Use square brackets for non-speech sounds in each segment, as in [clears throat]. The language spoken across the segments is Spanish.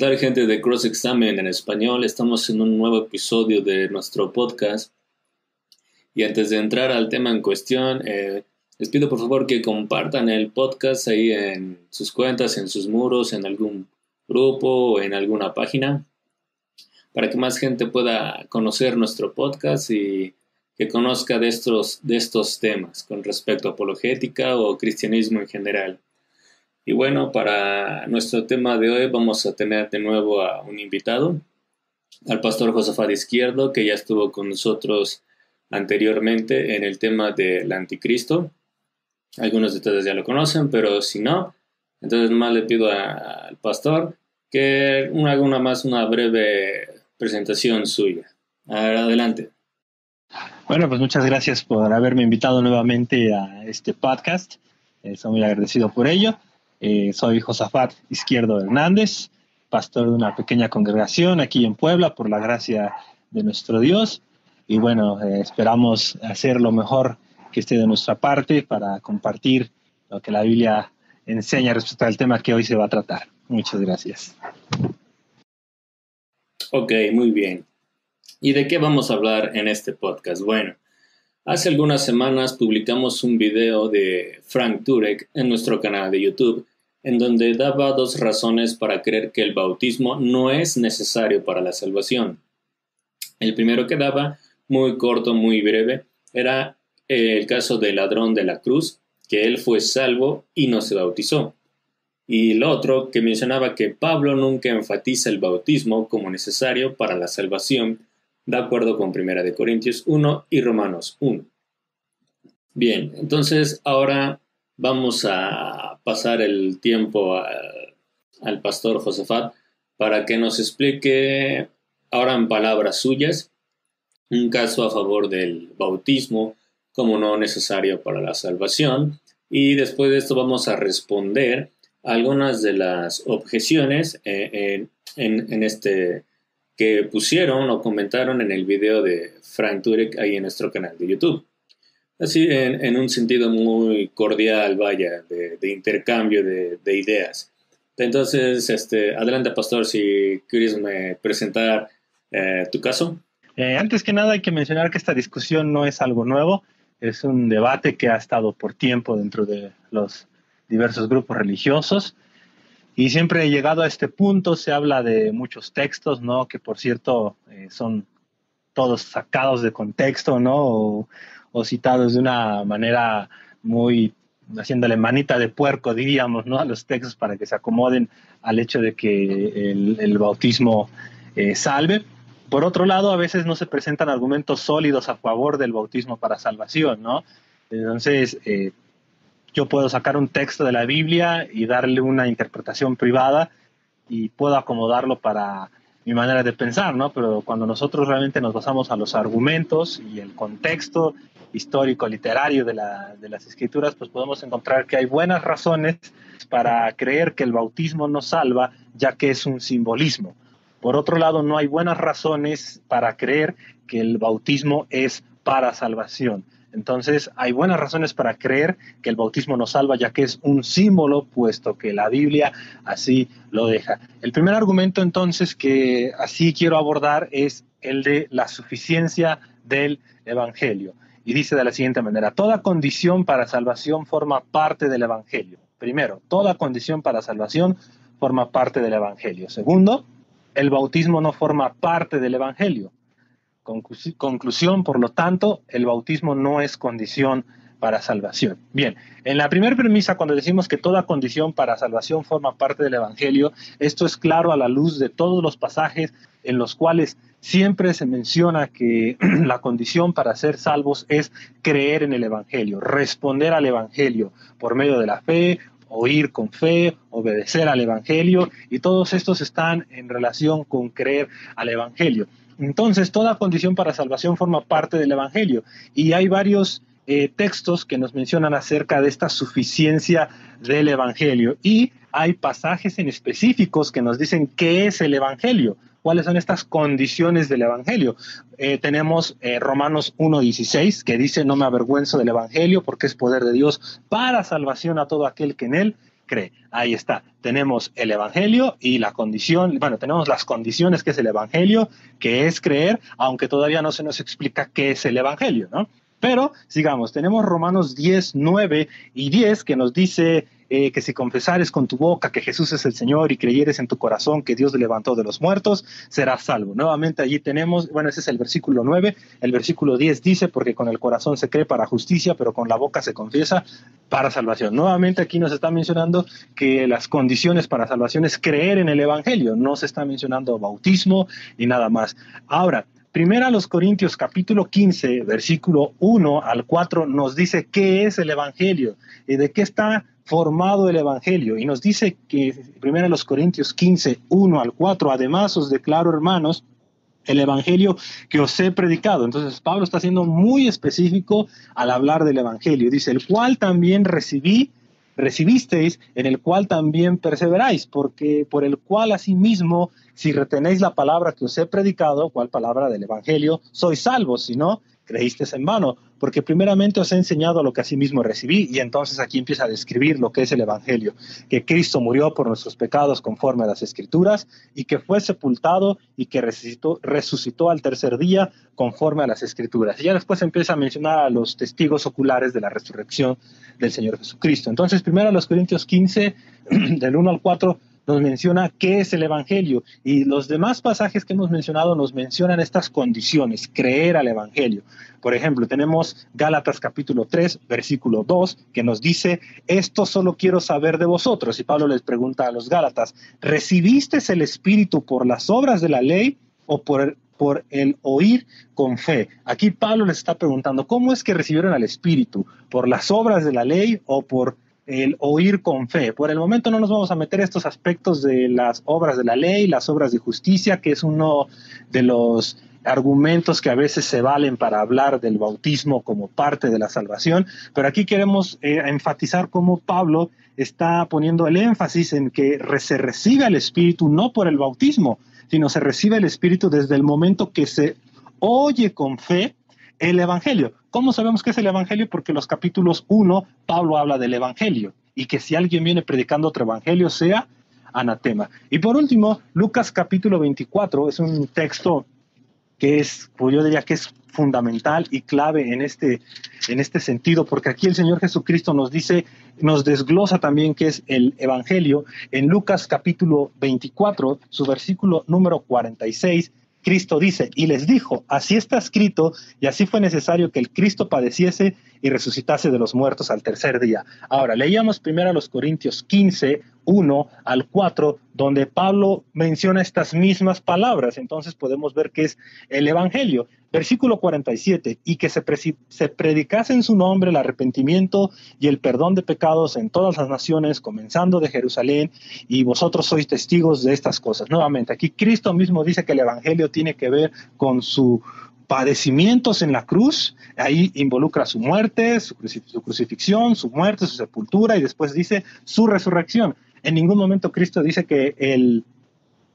tal gente de Cross Examen en español? Estamos en un nuevo episodio de nuestro podcast. Y antes de entrar al tema en cuestión, eh, les pido por favor que compartan el podcast ahí en sus cuentas, en sus muros, en algún grupo o en alguna página, para que más gente pueda conocer nuestro podcast y que conozca de estos, de estos temas con respecto a apologética o cristianismo en general. Y bueno, para nuestro tema de hoy vamos a tener de nuevo a un invitado, al pastor Josafat Izquierdo, que ya estuvo con nosotros anteriormente en el tema del anticristo. Algunos de ustedes ya lo conocen, pero si no, entonces más le pido al pastor que haga una más una breve presentación suya. Adelante. Bueno, pues muchas gracias por haberme invitado nuevamente a este podcast. Estoy muy agradecido por ello. Eh, soy Josafat Izquierdo Hernández, pastor de una pequeña congregación aquí en Puebla, por la gracia de nuestro Dios. Y bueno, eh, esperamos hacer lo mejor que esté de nuestra parte para compartir lo que la Biblia enseña respecto al tema que hoy se va a tratar. Muchas gracias. Ok, muy bien. ¿Y de qué vamos a hablar en este podcast? Bueno, hace algunas semanas publicamos un video de Frank Turek en nuestro canal de YouTube en donde daba dos razones para creer que el bautismo no es necesario para la salvación. El primero que daba, muy corto, muy breve, era el caso del ladrón de la cruz, que él fue salvo y no se bautizó. Y el otro que mencionaba que Pablo nunca enfatiza el bautismo como necesario para la salvación, de acuerdo con 1 de Corintios 1 y Romanos 1. Bien, entonces ahora vamos a pasar el tiempo al pastor Josefat para que nos explique ahora en palabras suyas un caso a favor del bautismo como no necesario para la salvación y después de esto vamos a responder algunas de las objeciones eh, este que pusieron o comentaron en el video de Frank Turek ahí en nuestro canal de YouTube. Así, en, un sentido muy cordial, vaya, de, intercambio de, ideas. Entonces, este, adelante, pastor, si quieres presentar eh, tu caso. Eh, antes que nada, hay que mencionar que esta discusión no es algo nuevo, es un debate que ha estado por tiempo dentro de los diversos grupos religiosos. Y siempre llegado a este punto se habla de muchos textos, ¿no? Que por cierto eh, son todos sacados de contexto, ¿no? Citados de una manera muy haciéndole manita de puerco, diríamos, ¿no? a los textos para que se acomoden al hecho de que el, bautismo eh, salve. Por otro lado, a veces no se presentan argumentos sólidos a favor del bautismo para salvación, ¿no? Entonces, eh, yo puedo sacar un texto de la Biblia y darle una interpretación privada y puedo acomodarlo para mi manera de pensar, ¿no? Pero cuando nosotros realmente nos basamos a los argumentos y el contexto histórico, literario de, las escrituras, pues podemos encontrar que hay buenas razones para creer que el bautismo nos salva, ya que es un simbolismo. Por otro lado, no hay buenas razones para creer que el bautismo es para salvación. Entonces, hay buenas razones para creer que el bautismo nos salva, ya que es un símbolo, puesto que la Biblia así lo deja. El primer argumento, entonces, que así quiero abordar es el de la suficiencia del Evangelio y dice de la siguiente manera, toda condición para salvación forma parte del Evangelio. Primero, toda condición para salvación forma parte del Evangelio. Segundo, el bautismo no forma parte del Evangelio. Conclusión, por lo tanto, el bautismo no es condición para salvación. Bien, en la primera premisa, cuando decimos que toda condición para salvación forma parte del Evangelio, esto es claro a la luz de todos los pasajes en los cuales siempre se menciona que [clears throat] la condición para ser salvos es creer en el Evangelio, responder al Evangelio por medio de la fe, oír con fe, obedecer al Evangelio, y todos estos están en relación con creer al Evangelio. Entonces, toda condición para salvación forma parte del Evangelio, y hay varios eh, textos que nos mencionan acerca de esta suficiencia del Evangelio, y hay pasajes en específicos que nos dicen qué es el Evangelio cuáles son estas condiciones del Evangelio. Eh, tenemos eh, Romanos 1.16 que dice, no me avergüenzo del Evangelio porque es poder de Dios para salvación a todo aquel que en él cree. Ahí está. Tenemos el Evangelio y la condición, bueno, tenemos las condiciones que es el Evangelio, que es creer, aunque todavía no se nos explica qué es el Evangelio, ¿no? Pero sigamos, tenemos Romanos 10, 9 y 10 que nos dice eh, que si confesares con tu boca que Jesús es el Señor y creyeres en tu corazón que Dios le levantó de los muertos, serás salvo. Nuevamente allí tenemos, bueno, ese es el versículo 9, el versículo 10 dice, porque con el corazón se cree para justicia, pero con la boca se confiesa para salvación. Nuevamente aquí nos está mencionando que las condiciones para salvación es creer en el Evangelio, no se está mencionando bautismo ni nada más. Ahora, Primera a los Corintios capítulo 15, versículo 1 al 4 nos dice qué es el Evangelio y de qué está formado el Evangelio. Y nos dice que, primero los Corintios 15, 1 al 4, además os declaro, hermanos, el Evangelio que os he predicado. Entonces Pablo está siendo muy específico al hablar del Evangelio. Dice, el cual también recibí, recibisteis, en el cual también perseveráis, porque por el cual asimismo, si retenéis la palabra que os he predicado, cual palabra del Evangelio, sois salvos, si no, creísteis en vano porque primeramente os he enseñado lo que asimismo recibí y entonces aquí empieza a describir lo que es el Evangelio, que Cristo murió por nuestros pecados conforme a las Escrituras y que fue sepultado y que resucitó, resucitó al tercer día conforme a las Escrituras. Y ya después empieza a mencionar a los testigos oculares de la resurrección del Señor Jesucristo. Entonces, primero a los Corintios 15, [clears throat] del 1 al 4, nos menciona qué es el Evangelio y los demás pasajes que hemos mencionado nos mencionan estas condiciones, creer al Evangelio. Por ejemplo, tenemos Gálatas capítulo 3, versículo 2, que nos dice, esto solo quiero saber de vosotros. Y Pablo les pregunta a los Gálatas, ¿recibiste el Espíritu por las obras de la ley o por por el oír con fe. Aquí Pablo les está preguntando, ¿cómo es que recibieron al Espíritu? ¿Por las obras de la ley o por el oír con fe. Por el momento no nos vamos a meter estos aspectos de las obras de la ley, las obras de justicia, que es uno de los argumentos que a veces se valen para hablar del bautismo como parte de la salvación, pero aquí queremos eh, enfatizar cómo Pablo está poniendo el énfasis en que se recibe el Espíritu no por el bautismo, sino se recibe el Espíritu desde el momento que se oye con fe el Evangelio. ¿Cómo sabemos que es el Evangelio? Porque los capítulos 1, Pablo habla del Evangelio y que si alguien viene predicando otro Evangelio sea anatema. Y por último, Lucas capítulo 24 es un texto que es, pues yo diría que es fundamental y clave en este, en este sentido, porque aquí el Señor Jesucristo nos dice, nos desglosa también qué es el Evangelio. En Lucas capítulo 24, su versículo número 46, Cristo dice, y les dijo, así está escrito, y así fue necesario que el Cristo padeciese y resucitase de los muertos al tercer día. Ahora, leíamos primero a los Corintios 15, 1 al 4, donde Pablo menciona estas mismas palabras. Entonces podemos ver que es el Evangelio. Versículo 47, y que se, se predicase en su nombre el arrepentimiento y el perdón de pecados en todas las naciones, comenzando de Jerusalén, y vosotros sois testigos de estas cosas. Nuevamente, aquí Cristo mismo dice que el Evangelio tiene que ver con su padecimientos en la cruz, ahí involucra su muerte, su, crucifixión, su muerte, su sepultura y después dice su resurrección. En ningún momento Cristo dice que el,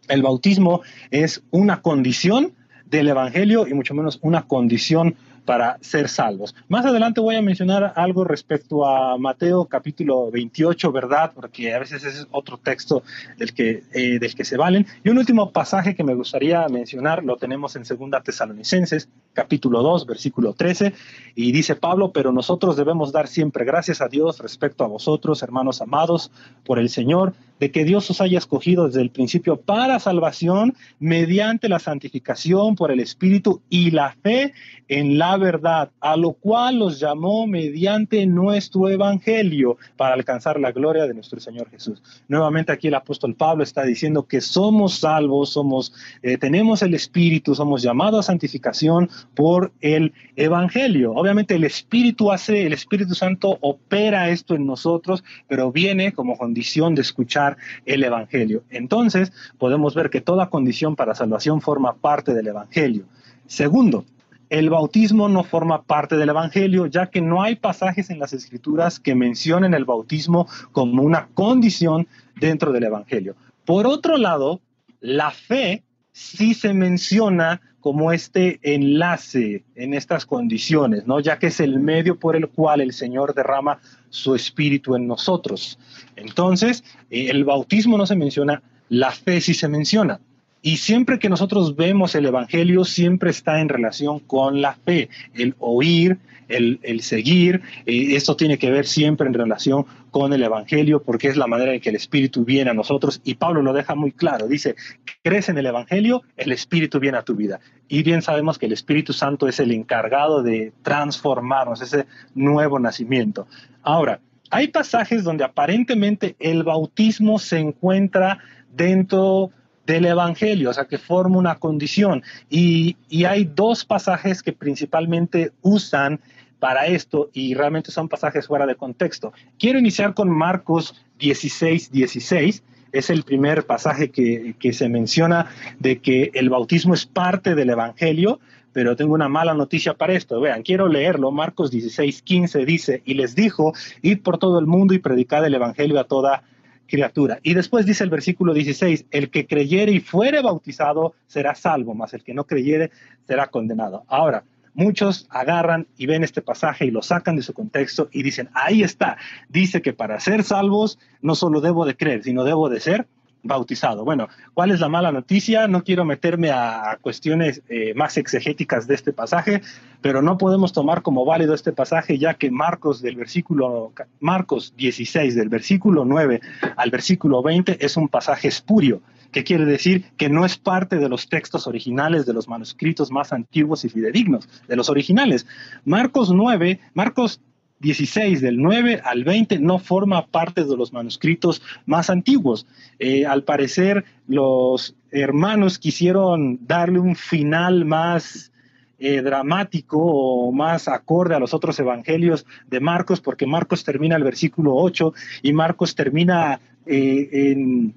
el bautismo es una condición del Evangelio y mucho menos una condición para ser salvos. Más adelante voy a mencionar algo respecto a Mateo capítulo 28, ¿verdad? Porque a veces es otro texto del que, eh, del que se valen. Y un último pasaje que me gustaría mencionar lo tenemos en Segunda Tesalonicenses, capítulo 2, versículo 13, y dice Pablo, pero nosotros debemos dar siempre gracias a Dios respecto a vosotros, hermanos amados, por el Señor, de que Dios os haya escogido desde el principio para salvación mediante la santificación por el Espíritu y la fe en la verdad, a lo cual los llamó mediante nuestro Evangelio para alcanzar la gloria de nuestro Señor Jesús. Nuevamente aquí el apóstol Pablo está diciendo que somos salvos, somos, eh, tenemos el Espíritu, somos llamados a santificación por el Evangelio. Obviamente el Espíritu hace, el Espíritu Santo opera esto en nosotros, pero viene como condición de escuchar el Evangelio. Entonces podemos ver que toda condición para salvación forma parte del Evangelio. Segundo, el bautismo no forma parte del Evangelio, ya que no hay pasajes en las Escrituras que mencionen el bautismo como una condición dentro del Evangelio. Por otro lado, la fe sí se menciona como este enlace en estas condiciones, ¿no? Ya que es el medio por el cual el Señor derrama su espíritu en nosotros. Entonces, el bautismo no se menciona, la fe sí se menciona. Y siempre que nosotros vemos el Evangelio, siempre está en relación con la fe, el oír, el, seguir. Eh, esto tiene que ver siempre en relación con el Evangelio, porque es la manera en que el Espíritu viene a nosotros. Y Pablo lo deja muy claro. Dice, crees en el Evangelio, el Espíritu viene a tu vida. Y bien sabemos que el Espíritu Santo es el encargado de transformarnos, ese nuevo nacimiento. Ahora, hay pasajes donde aparentemente el bautismo se encuentra dentro del Evangelio, o sea, que forma una condición. Y, hay dos pasajes que principalmente usan para esto y realmente son pasajes fuera de contexto. Quiero iniciar con Marcos 16, 16. Es el primer pasaje que, que se menciona de que el bautismo es parte del Evangelio, pero tengo una mala noticia para esto. Vean, quiero leerlo. Marcos 16, 15 dice, y les dijo, id por todo el mundo y predicad el Evangelio a toda criatura. Y después dice el versículo 16, el que creyere y fuere bautizado será salvo, mas el que no creyere será condenado. Ahora, muchos agarran y ven este pasaje y lo sacan de su contexto y dicen, ahí está, dice que para ser salvos no solo debo de creer, sino debo de ser bautizado. Bueno, ¿cuál es la mala noticia? No quiero meterme a, cuestiones eh, más exegéticas de este pasaje, pero no podemos tomar como válido este pasaje ya que Marcos del versículo Marcos 16 del versículo 9 al versículo 20 es un pasaje espurio, que quiere decir que no es parte de los textos originales de los manuscritos más antiguos y fidedignos, de los originales. Marcos 9, Marcos 16, del 9 al 20, no forma parte de los manuscritos más antiguos. Eh, al parecer, los hermanos quisieron darle un final más eh, dramático o más acorde a los otros evangelios de Marcos, porque Marcos termina el versículo 8 y Marcos termina eh,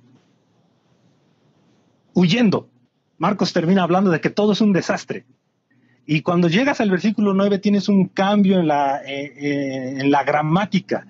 huyendo. Marcos termina hablando de que todo es un desastre. Y cuando llegas al versículo 9 tienes un cambio en la, eh, eh, en la gramática.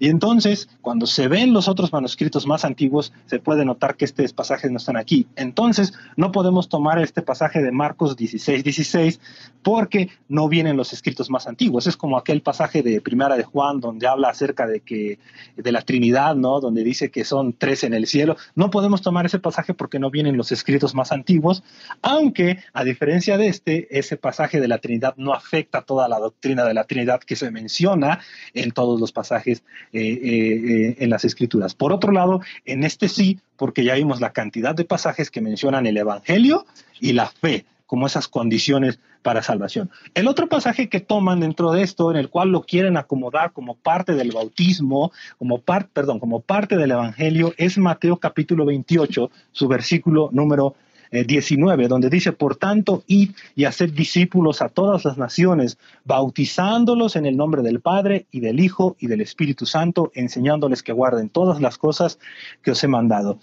Y entonces, cuando se ven los otros manuscritos más antiguos, se puede notar que estos pasajes no están aquí. Entonces, no podemos tomar este pasaje de Marcos 16, 16, porque no vienen los escritos más antiguos. Es como aquel pasaje de Primera de Juan, donde habla acerca de que de la Trinidad, ¿no? Donde dice que son tres en el cielo. No podemos tomar ese pasaje porque no vienen los escritos más antiguos, aunque, a diferencia de este, ese pasaje de la Trinidad no afecta toda la doctrina de la Trinidad que se menciona en todos los pasajes eh, eh, eh, en las escrituras. Por otro lado, en este sí, porque ya vimos la cantidad de pasajes que mencionan el Evangelio y la fe como esas condiciones para salvación. El otro pasaje que toman dentro de esto, en el cual lo quieren acomodar como parte del bautismo, como parte, perdón, como parte del evangelio, es Mateo capítulo 28, su versículo número 19, eh, donde dice, por tanto, id y hacer discípulos a todas las naciones, bautizándolos en el nombre del Padre y del Hijo y del Espíritu Santo, enseñándoles que guarden todas las cosas que os he mandado.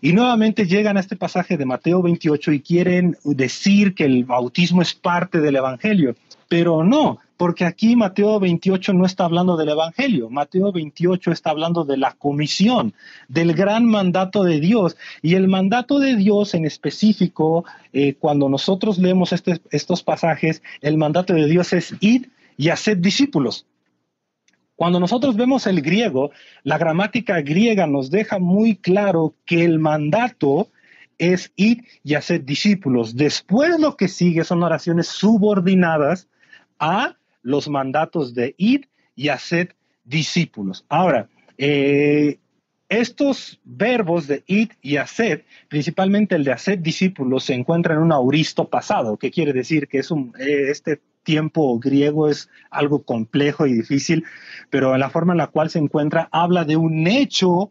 Y nuevamente llegan a este pasaje de Mateo 28 y quieren decir que el bautismo es parte del Evangelio, pero no, porque aquí Mateo 28 no está hablando del Evangelio, Mateo 28 está hablando de la comisión, del gran mandato de Dios. Y el mandato de Dios en específico, eh, cuando nosotros leemos este, estos pasajes, el mandato de Dios es ir y hacer discípulos. Cuando nosotros vemos el griego, la gramática griega nos deja muy claro que el mandato es ir y hacer discípulos. Después lo que sigue son oraciones subordinadas a los mandatos de ir y hacer discípulos. Ahora, eh, estos verbos de ir y hacer, principalmente el de hacer discípulos, se encuentran en un auristo pasado, que quiere decir que es un, eh, este tiempo griego es algo complejo y difícil, pero la forma en la cual se encuentra habla de un hecho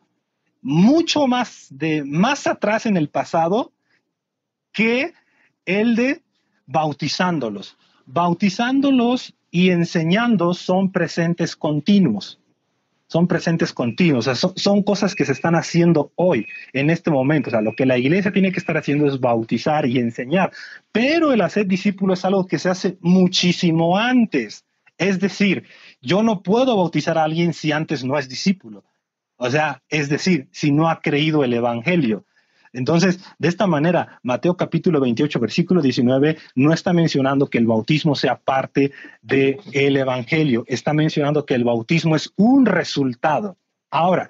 mucho más de más atrás en el pasado que el de bautizándolos. Bautizándolos y enseñando son presentes continuos. Son presentes continuos, son, cosas que se están haciendo hoy, en este momento. O sea, lo que la iglesia tiene que estar haciendo es bautizar y enseñar, pero el hacer discípulo es algo que se hace muchísimo antes. Es decir, yo no puedo bautizar a alguien si antes no es discípulo. O sea, es decir, si no ha creído el Evangelio. Entonces, de esta manera, Mateo capítulo 28, versículo 19, no está mencionando que el bautismo sea parte del el Evangelio, está mencionando que el bautismo es un resultado. Ahora,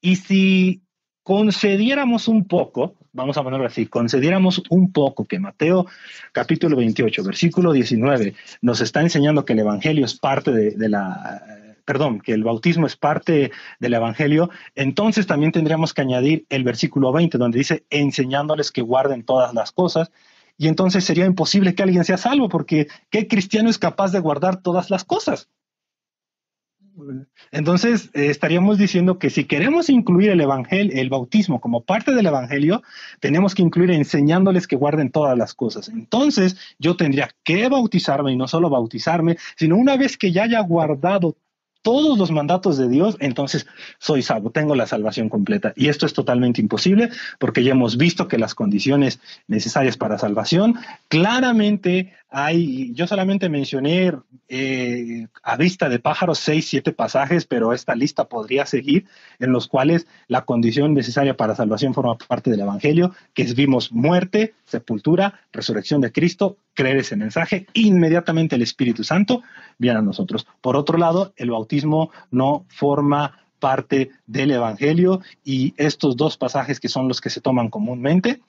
y si concediéramos un poco, vamos a ponerlo así, concediéramos un poco que Mateo capítulo 28, versículo 19, nos está enseñando que el Evangelio es parte de la perdón, que el bautismo es parte del Evangelio, entonces también tendríamos que añadir el versículo 20, donde dice, enseñándoles que guarden todas las cosas. Y entonces sería imposible que alguien sea salvo, porque ¿qué cristiano es capaz de guardar todas las cosas? Entonces, eh, estaríamos diciendo que si queremos incluir el evangelio, el bautismo como parte del evangelio, tenemos que incluir enseñándoles que guarden todas las cosas. Entonces, yo tendría que bautizarme y no solo bautizarme, sino una vez que ya haya guardado todos los mandatos de Dios, entonces soy salvo, tengo la salvación completa. Y esto es totalmente imposible porque ya hemos visto que las condiciones necesarias para salvación claramente hay, yo solamente mencioné eh, a vista de pájaros seis, siete pasajes, pero esta lista podría seguir, en los cuales la condición necesaria para salvación forma parte del Evangelio, que vimos muerte, sepultura, resurrección de Cristo, creer ese mensaje, inmediatamente el Espíritu Santo viene a nosotros. Por otro lado, el bautismo no forma parte del Evangelio y estos dos pasajes que son los que se toman comúnmente,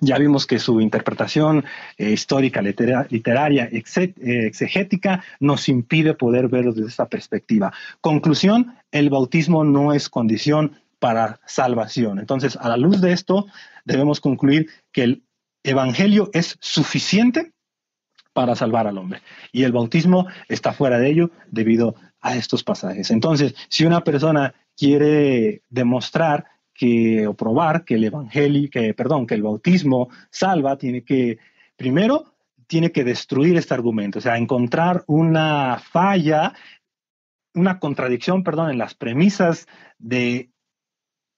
ya vimos que su interpretación eh, histórica, literaria, eh, exegética, nos impide poder verlo desde esta perspectiva. Conclusión, el bautismo no es condición para salvación. Entonces, a la luz de esto, debemos concluir que el Evangelio es suficiente para salvar al hombre. Y el bautismo está fuera de ello debido a estos pasajes. Entonces, si una persona quiere demostrar que probar que el evangelio, que perdón, que el bautismo salva, tiene que primero tiene que destruir este argumento, o sea, encontrar una falla, una contradicción, perdón, en las premisas de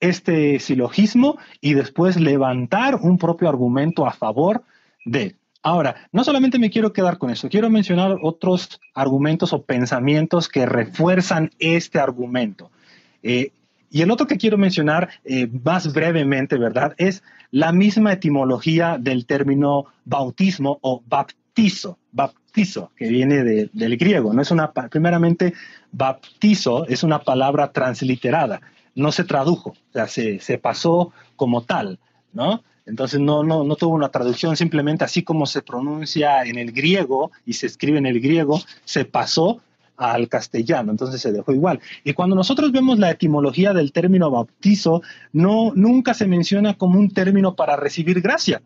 este silogismo y después levantar un propio argumento a favor de. Ahora, no solamente me quiero quedar con eso, quiero mencionar otros argumentos o pensamientos que refuerzan este argumento. Eh, y el otro que quiero mencionar eh, más brevemente, ¿verdad? Es la misma etimología del término bautismo o baptizo, baptizo, que viene del griego. No es una, primeramente, baptizo es una palabra transliterada, no se tradujo, o sea, se, se pasó como tal, ¿no? Entonces no, no, no tuvo una traducción, simplemente así como se pronuncia en el griego y se escribe en el griego, se pasó al castellano, entonces se dejó igual. Y cuando nosotros vemos la etimología del término bautizo, no, nunca se menciona como un término para recibir gracia.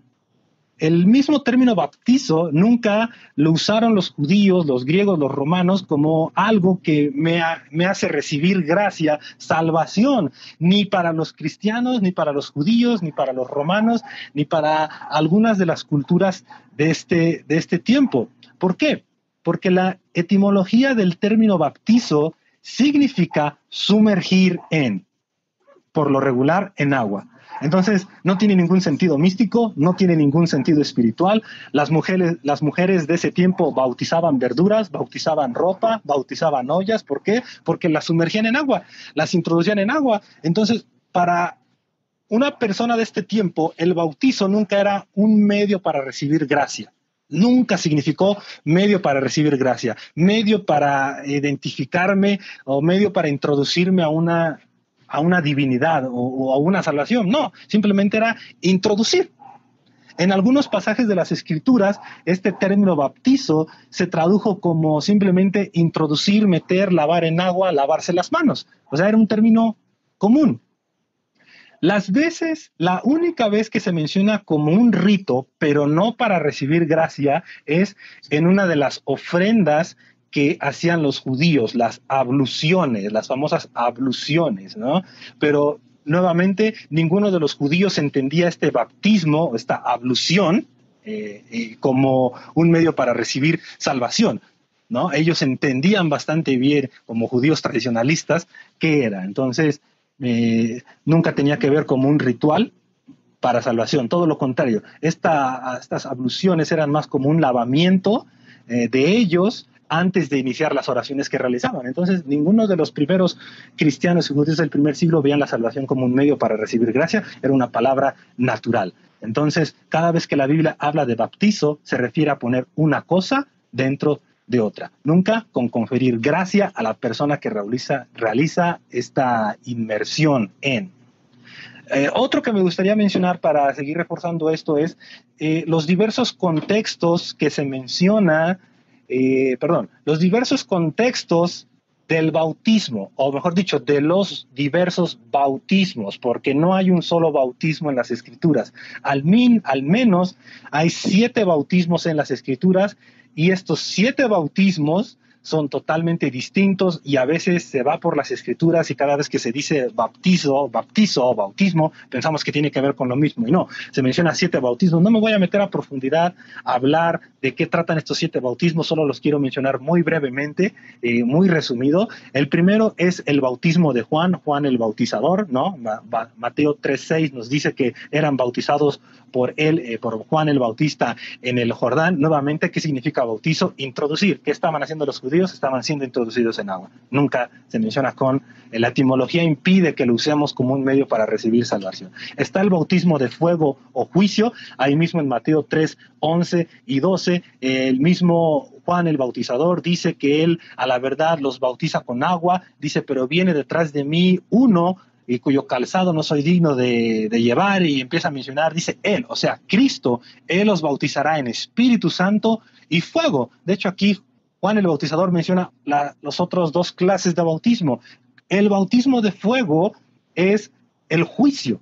El mismo término bautizo nunca lo usaron los judíos, los griegos, los romanos como algo que me, me hace recibir gracia, salvación, ni para los cristianos, ni para los judíos, ni para los romanos, ni para algunas de las culturas de este, de este tiempo. ¿Por qué? Porque la etimología del término baptizo significa sumergir en, por lo regular, en agua. Entonces, no tiene ningún sentido místico, no tiene ningún sentido espiritual. Las mujeres, las mujeres de ese tiempo bautizaban verduras, bautizaban ropa, bautizaban ollas. ¿Por qué? Porque las sumergían en agua, las introducían en agua. Entonces, para una persona de este tiempo, el bautizo nunca era un medio para recibir gracia nunca significó medio para recibir gracia, medio para identificarme o medio para introducirme a una, a una divinidad o, a una salvación. No, simplemente era introducir. En algunos pasajes de las escrituras, este término bautizo se tradujo como simplemente introducir, meter, lavar en agua, lavarse las manos. O sea, era un término común. Las veces, la única vez que se menciona como un rito, pero no para recibir gracia, es en una de las ofrendas que hacían los judíos, las abluciones, las famosas abluciones, ¿no? Pero nuevamente, ninguno de los judíos entendía este bautismo, esta ablución, eh, como un medio para recibir salvación. ¿no? Ellos entendían bastante bien, como judíos tradicionalistas, qué era. Entonces, eh, nunca tenía que ver como un ritual para salvación, todo lo contrario. estas abluciones eran más como un lavamiento eh, de ellos antes de iniciar las oraciones que realizaban. Entonces, ninguno de los primeros cristianos y judíos del primer siglo veían la salvación como un medio para recibir gracia, era una palabra natural. Entonces, cada vez que la Biblia habla de bautizo, se refiere a poner una cosa dentro de otra. Nunca con conferir gracia a la persona que realiza, realiza esta inmersión en. Eh, otro que me gustaría mencionar para seguir reforzando esto es eh, los diversos contextos que se menciona, eh, perdón, los diversos contextos del bautismo, o mejor dicho, de los diversos bautismos, porque no hay un solo bautismo en las escrituras. Al, min, al menos hay siete bautismos en las escrituras y estos siete bautismos son totalmente distintos y a veces se va por las escrituras y cada vez que se dice bautizo, bautizo o bautismo, pensamos que tiene que ver con lo mismo y no, se menciona siete bautismos. No me voy a meter a profundidad a hablar de qué tratan estos siete bautismos, solo los quiero mencionar muy brevemente, eh, muy resumido. El primero es el bautismo de Juan, Juan el bautizador, ¿no? Mateo 3.6 nos dice que eran bautizados por él, eh, por Juan el Bautista en el Jordán. Nuevamente, ¿qué significa bautizo? Introducir. ¿Qué estaban haciendo los judíos? Estaban siendo introducidos en agua. Nunca se menciona con, eh, la etimología impide que lo usemos como un medio para recibir salvación. Está el bautismo de fuego o juicio, ahí mismo en Mateo 3, 11 y 12, el mismo Juan el Bautizador dice que él a la verdad los bautiza con agua, dice, pero viene detrás de mí uno y cuyo calzado no soy digno de, llevar, y empieza a mencionar, dice Él, o sea, Cristo, Él los bautizará en Espíritu Santo y fuego. De hecho, aquí Juan el Bautizador menciona los otros dos clases de bautismo. El bautismo de fuego es el juicio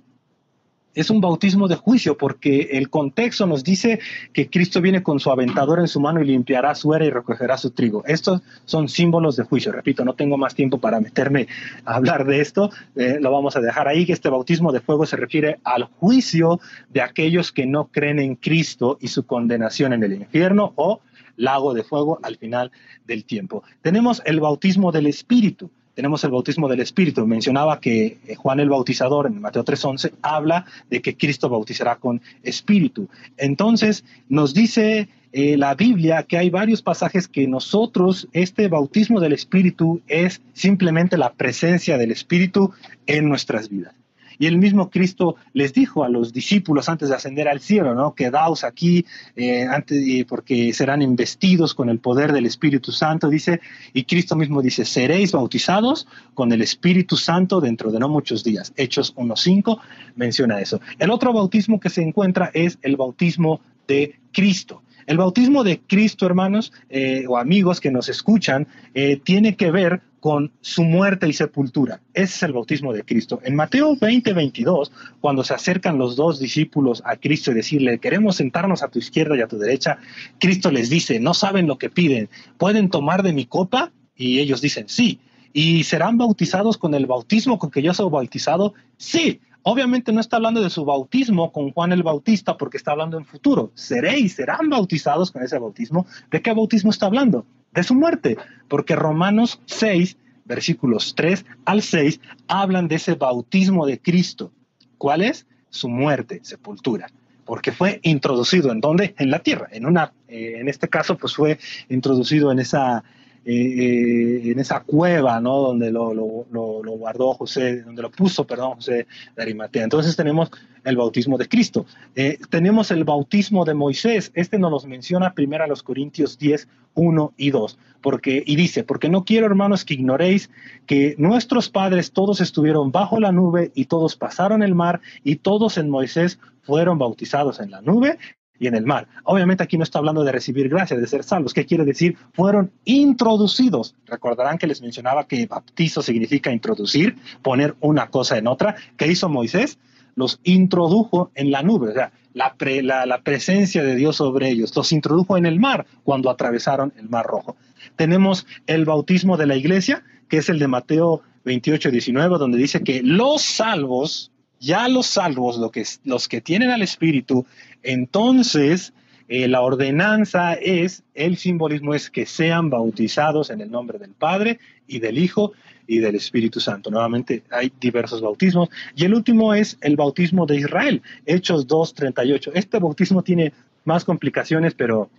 es un bautismo de juicio porque el contexto nos dice que Cristo viene con su aventador en su mano y limpiará su era y recogerá su trigo. Estos son símbolos de juicio. Repito, no tengo más tiempo para meterme a hablar de esto. Eh, lo vamos a dejar ahí, que este bautismo de fuego se refiere al juicio de aquellos que no creen en Cristo y su condenación en el infierno o lago de fuego al final del tiempo. Tenemos el bautismo del Espíritu tenemos el bautismo del Espíritu. Mencionaba que eh, Juan el Bautizador en Mateo 3.11 habla de que Cristo bautizará con Espíritu. Entonces nos dice eh, la Biblia que hay varios pasajes que nosotros, este bautismo del Espíritu es simplemente la presencia del Espíritu en nuestras vidas. Y el mismo Cristo les dijo a los discípulos antes de ascender al cielo, ¿no? Quedaos aquí eh, antes, porque serán investidos con el poder del Espíritu Santo, dice, y Cristo mismo dice, seréis bautizados con el Espíritu Santo dentro de no muchos días. Hechos 1.5 menciona eso. El otro bautismo que se encuentra es el bautismo de Cristo. El bautismo de Cristo, hermanos eh, o amigos que nos escuchan, eh, tiene que ver con su muerte y sepultura. Ese es el bautismo de Cristo. En Mateo 20, 22, cuando se acercan los dos discípulos a Cristo y decirle, queremos sentarnos a tu izquierda y a tu derecha, Cristo les dice, no saben lo que piden, ¿pueden tomar de mi copa? Y ellos dicen, sí. ¿Y serán bautizados con el bautismo con que yo soy bautizado? Sí. Obviamente no está hablando de su bautismo con Juan el Bautista porque está hablando en futuro. Seréis, serán bautizados con ese bautismo. ¿De qué bautismo está hablando? De su muerte, porque Romanos 6, versículos 3 al 6, hablan de ese bautismo de Cristo. ¿Cuál es? Su muerte, sepultura porque fue introducido en dónde? En la tierra, en una, eh, en este caso, pues fue introducido en esa eh, en esa cueva, ¿no? Donde lo, guardó José, donde lo puso, perdón, José de Arimatea. Entonces tenemos el bautismo de Cristo. Eh, tenemos el bautismo de Moisés. Este nos los menciona primero a los Corintios 10, 1 y 2. Porque, y dice, porque no quiero, hermanos, que ignoréis que nuestros padres todos estuvieron bajo la nube y todos pasaron el mar y todos en Moisés fueron bautizados en la nube y en el mar. Obviamente aquí no está hablando de recibir gracia, de ser salvos. ¿Qué quiere decir? Fueron introducidos. Recordarán que les mencionaba que bautizo significa introducir, poner una cosa en otra. ¿Qué hizo Moisés? Los introdujo en la nube, o sea, la, la, presencia de Dios sobre ellos. Los introdujo en el mar cuando atravesaron el mar rojo. Tenemos el bautismo de la iglesia, que es el de Mateo 28, 19, donde dice que los salvos, ya los salvos, lo que, los que tienen al Espíritu, entonces eh, la ordenanza es, el simbolismo es que sean bautizados en el nombre del Padre y del Hijo y del Espíritu Santo. Nuevamente hay diversos bautismos. Y el último es el bautismo de Israel, Hechos 2.38. Este bautismo tiene más complicaciones, pero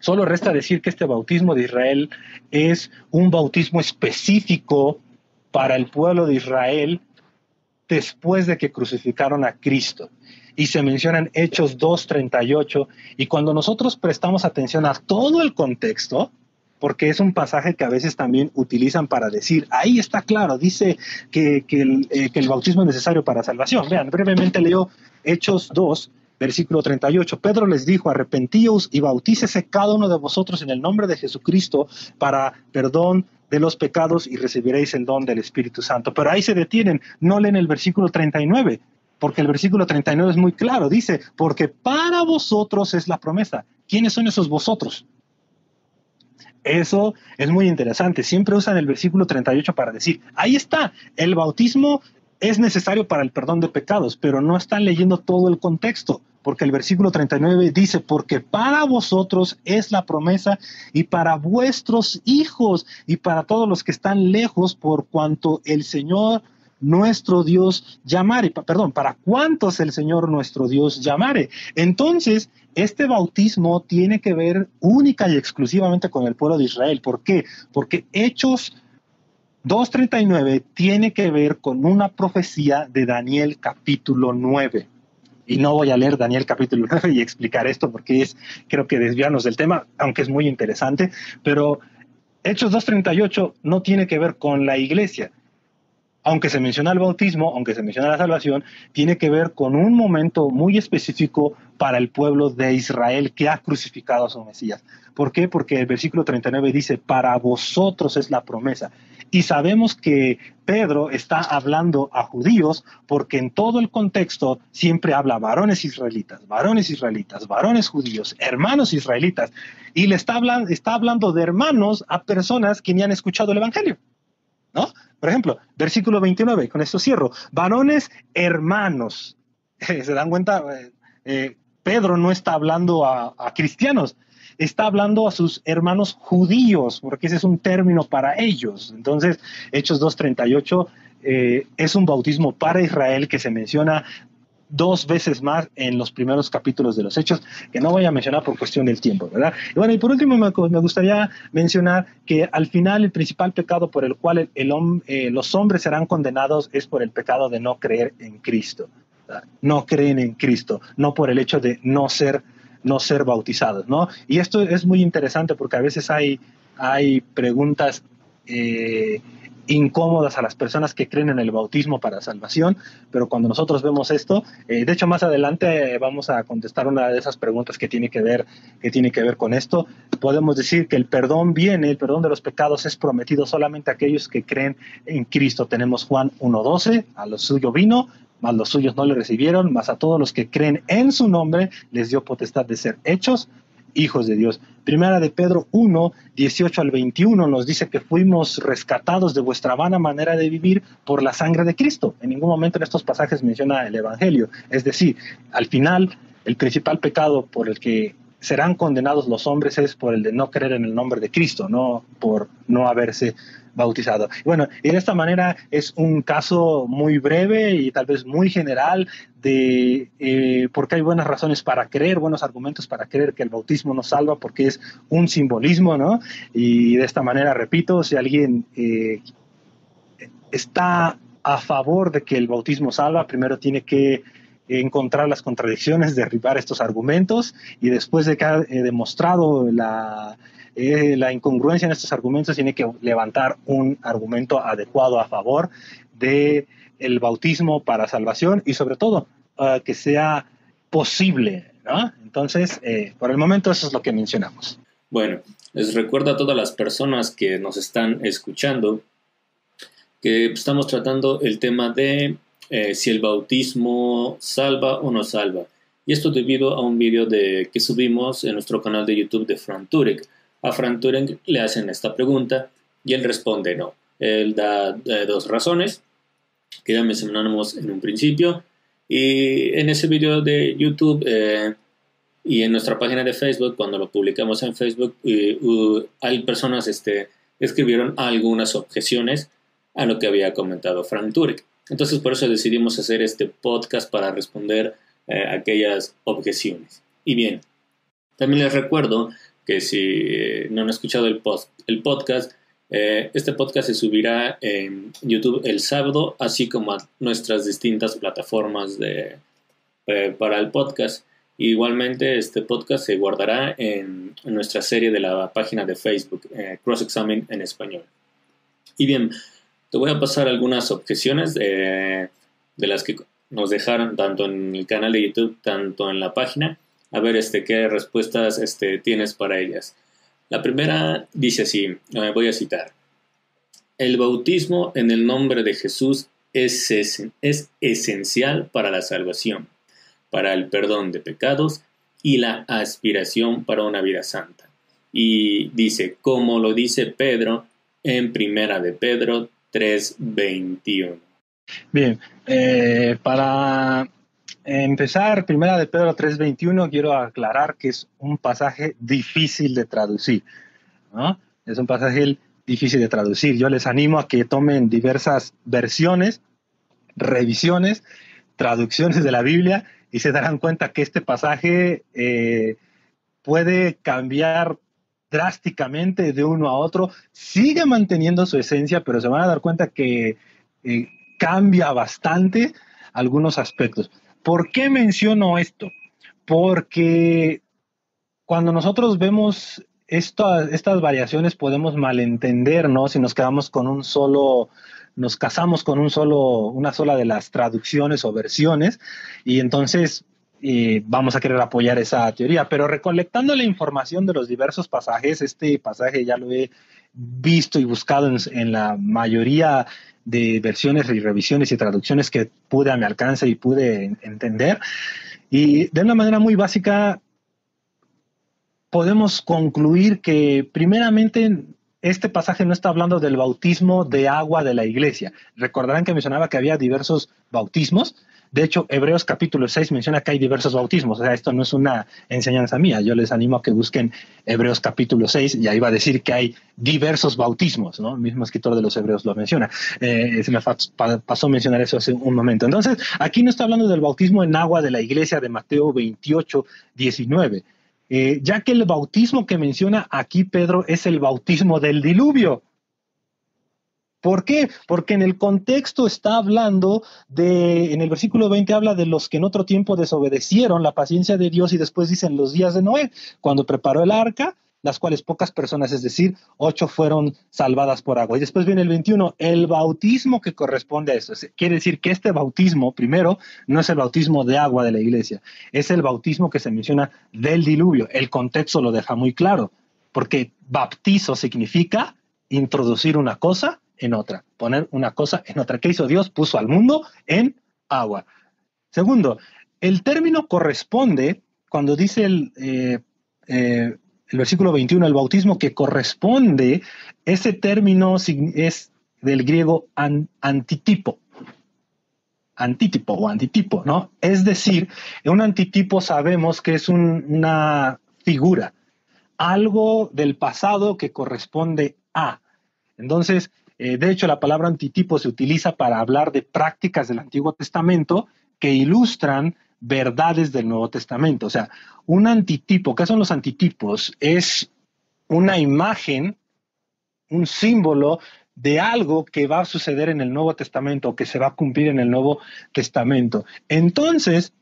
Solo resta decir que este bautismo de Israel es un bautismo específico para el pueblo de Israel después de que crucificaron a Cristo. Y se mencionan Hechos 2.38. Y cuando nosotros prestamos atención a todo el contexto, porque es un pasaje que a veces también utilizan para decir, ahí está claro, dice que, el, eh, que el bautismo es necesario para salvación. Vean, brevemente leo Hechos 2, Versículo 38. Pedro les dijo, arrepentíos y bautícese cada uno de vosotros en el nombre de Jesucristo para perdón de los pecados y recibiréis el don del Espíritu Santo. Pero ahí se detienen, no leen el versículo 39, porque el versículo 39 es muy claro, dice, porque para vosotros es la promesa. ¿Quiénes son esos vosotros? Eso es muy interesante. Siempre usan el versículo 38 para decir, ahí está, el bautismo es necesario para el perdón de pecados, pero no están leyendo todo el contexto, porque el versículo 39 dice, porque para vosotros es la promesa y para vuestros hijos y para todos los que están lejos, por cuanto el Señor nuestro Dios llamare, perdón, para cuántos el Señor nuestro Dios llamare. Entonces, este bautismo tiene que ver única y exclusivamente con el pueblo de Israel. ¿Por qué? Porque Hechos 2.39 tiene que ver con una profecía de Daniel capítulo 9. Y no voy a leer Daniel capítulo 9 y explicar esto porque es, creo que desviarnos del tema, aunque es muy interesante, pero Hechos 2.38 no tiene que ver con la iglesia. Aunque se menciona el bautismo, aunque se menciona la salvación, tiene que ver con un momento muy específico para el pueblo de Israel que ha crucificado a su Mesías. ¿Por qué? Porque el versículo 39 dice, para vosotros es la promesa. Y sabemos que Pedro está hablando a judíos porque en todo el contexto siempre habla varones israelitas, varones israelitas, varones judíos, hermanos israelitas. Y le está hablando, está hablando de hermanos a personas que ni han escuchado el Evangelio. ¿No? Por ejemplo, versículo 29, con esto cierro. Varones hermanos. [laughs] ¿Se dan cuenta? Eh, eh, Pedro no está hablando a, cristianos, está hablando a sus hermanos judíos, porque ese es un término para ellos. Entonces, Hechos 2.38 eh, es un bautismo para Israel que se menciona dos veces más en los primeros capítulos de los Hechos, que no voy a mencionar por cuestión del tiempo, ¿verdad? Y bueno, y por último me, gustaría mencionar que al final el principal pecado por el cual el, eh, los hombres serán condenados es por el pecado de no creer en Cristo. No creen en Cristo, no por el hecho de no ser no ser bautizados, ¿no? Y esto es muy interesante porque a veces hay, hay preguntas eh, incómodas a las personas que creen en el bautismo para salvación, pero cuando nosotros vemos esto, eh, de hecho más adelante vamos a contestar una de esas preguntas que tiene que ver que tiene que ver con esto. Podemos decir que el perdón viene, el perdón de los pecados es prometido solamente a aquellos que creen en Cristo. Tenemos Juan 1:12, a lo suyo vino, mas los suyos no le recibieron, mas a todos los que creen en su nombre les dio potestad de ser hechos hijos de Dios. Primera de Pedro 1, 18 al 21 nos dice que fuimos rescatados de vuestra vana manera de vivir por la sangre de Cristo. En ningún momento en estos pasajes menciona el Evangelio. Es decir, al final, el principal pecado por el que serán condenados los hombres es por el de no creer en el nombre de Cristo, no por no haberse bautizado. Bueno, y de esta manera es un caso muy breve y tal vez muy general de eh, por qué hay buenas razones para creer, buenos argumentos para creer que el bautismo nos salva, porque es un simbolismo, ¿no? Y de esta manera, repito, si alguien eh, está a favor de que el bautismo salva, primero tiene que encontrar las contradicciones, derribar estos argumentos y después de que ha eh, demostrado la, eh, la incongruencia en estos argumentos tiene que levantar un argumento adecuado a favor de el bautismo para salvación y sobre todo uh, que sea posible. ¿no? Entonces, eh, por el momento eso es lo que mencionamos. Bueno, les recuerdo a todas las personas que nos están escuchando que estamos tratando el tema de eh, si el bautismo salva o no salva. Y esto debido a un vídeo de, que subimos en nuestro canal de YouTube de Frank Turek a Frank Turing le hacen esta pregunta y él responde no. Él da eh, dos razones que ya mencionamos en un principio. Y en ese video de YouTube eh, y en nuestra página de Facebook, cuando lo publicamos en Facebook, hay personas este, escribieron algunas objeciones a lo que había comentado Frank Turek. Entonces por eso decidimos hacer este podcast para responder eh, aquellas objeciones. Y bien, también les recuerdo que si eh, no han escuchado el, post, el podcast, eh, este podcast se subirá en YouTube el sábado, así como a nuestras distintas plataformas de, eh, para el podcast. Igualmente, este podcast se guardará en, nuestra serie de la página de Facebook, Cross Examine en español. Y bien, te voy a pasar algunas objeciones de, las que nos dejaron tanto en el canal de YouTube, tanto en la página a ver este, qué respuestas este, tienes para ellas. La primera dice así, voy a citar. El bautismo en el nombre de Jesús es, es esencial para la salvación, para el perdón de pecados y la aspiración para una vida santa. Y dice, como lo dice Pedro en Primera de Pedro 3:21. Bien, eh, para empezar, primera de Pedro 3:21, quiero aclarar que es un pasaje difícil de traducir. Es un pasaje difícil de traducir. Yo les animo a que tomen diversas versiones, revisiones, traducciones de la Biblia y se darán cuenta que este pasaje eh, puede cambiar drásticamente de uno a otro. Sigue manteniendo su esencia, pero se van a dar cuenta que eh, cambia bastante algunos aspectos. ¿Por qué menciono esto? Porque cuando nosotros vemos estas variaciones podemos malentender, ¿no? Si nos quedamos con un solo, nos casamos con un solo, una sola de las traducciones o versiones, y entonces eh, vamos a querer apoyar esa teoría. Pero recolectando la información de los diversos pasajes, este pasaje ya lo he visto y buscado en la mayoría de versiones y revisiones y traducciones que pude a mi alcance y pude entender. Y de una manera muy básica, podemos concluir que primeramente este pasaje no está hablando del bautismo de agua de la iglesia. Recordarán que mencionaba que había diversos bautismos de hecho, Hebreos capítulo 6 menciona que hay diversos bautismos. O sea, esto no es una enseñanza mía. Yo les animo a que busquen Hebreos capítulo 6 y ahí va a decir que hay diversos bautismos, ¿no? El mismo escritor de los Hebreos lo menciona. Eh, se me pasó mencionar eso hace un momento. Entonces, aquí no está hablando del bautismo en agua de la iglesia de Mateo 28, 19. Eh, ya que el bautismo que menciona aquí Pedro es el bautismo del diluvio. ¿Por qué? Porque en el contexto está hablando de, en el versículo 20 habla de los que en otro tiempo desobedecieron la paciencia de Dios y después dicen los días de Noé, cuando preparó el arca, las cuales pocas personas, es decir, ocho fueron salvadas por agua. Y después viene el 21, el bautismo que corresponde a eso. Quiere decir que este bautismo, primero, no es el bautismo de agua de la iglesia, es el bautismo que se menciona del diluvio. El contexto lo deja muy claro, porque baptizo significa introducir una cosa en otra, poner una cosa en otra. ¿Qué hizo Dios? Puso al mundo en agua. Segundo, el término corresponde, cuando dice el, eh, eh, el versículo 21, el bautismo que corresponde, ese término es del griego antitipo. Antitipo o antitipo, ¿no? Es decir, un antitipo sabemos que es una figura, algo del pasado que corresponde a. Entonces, eh, de hecho, la palabra antitipo se utiliza para hablar de prácticas del Antiguo Testamento que ilustran verdades del Nuevo Testamento. O sea, un antitipo, ¿qué son los antitipos? Es una imagen, un símbolo de algo que va a suceder en el Nuevo Testamento, que se va a cumplir en el Nuevo Testamento. Entonces,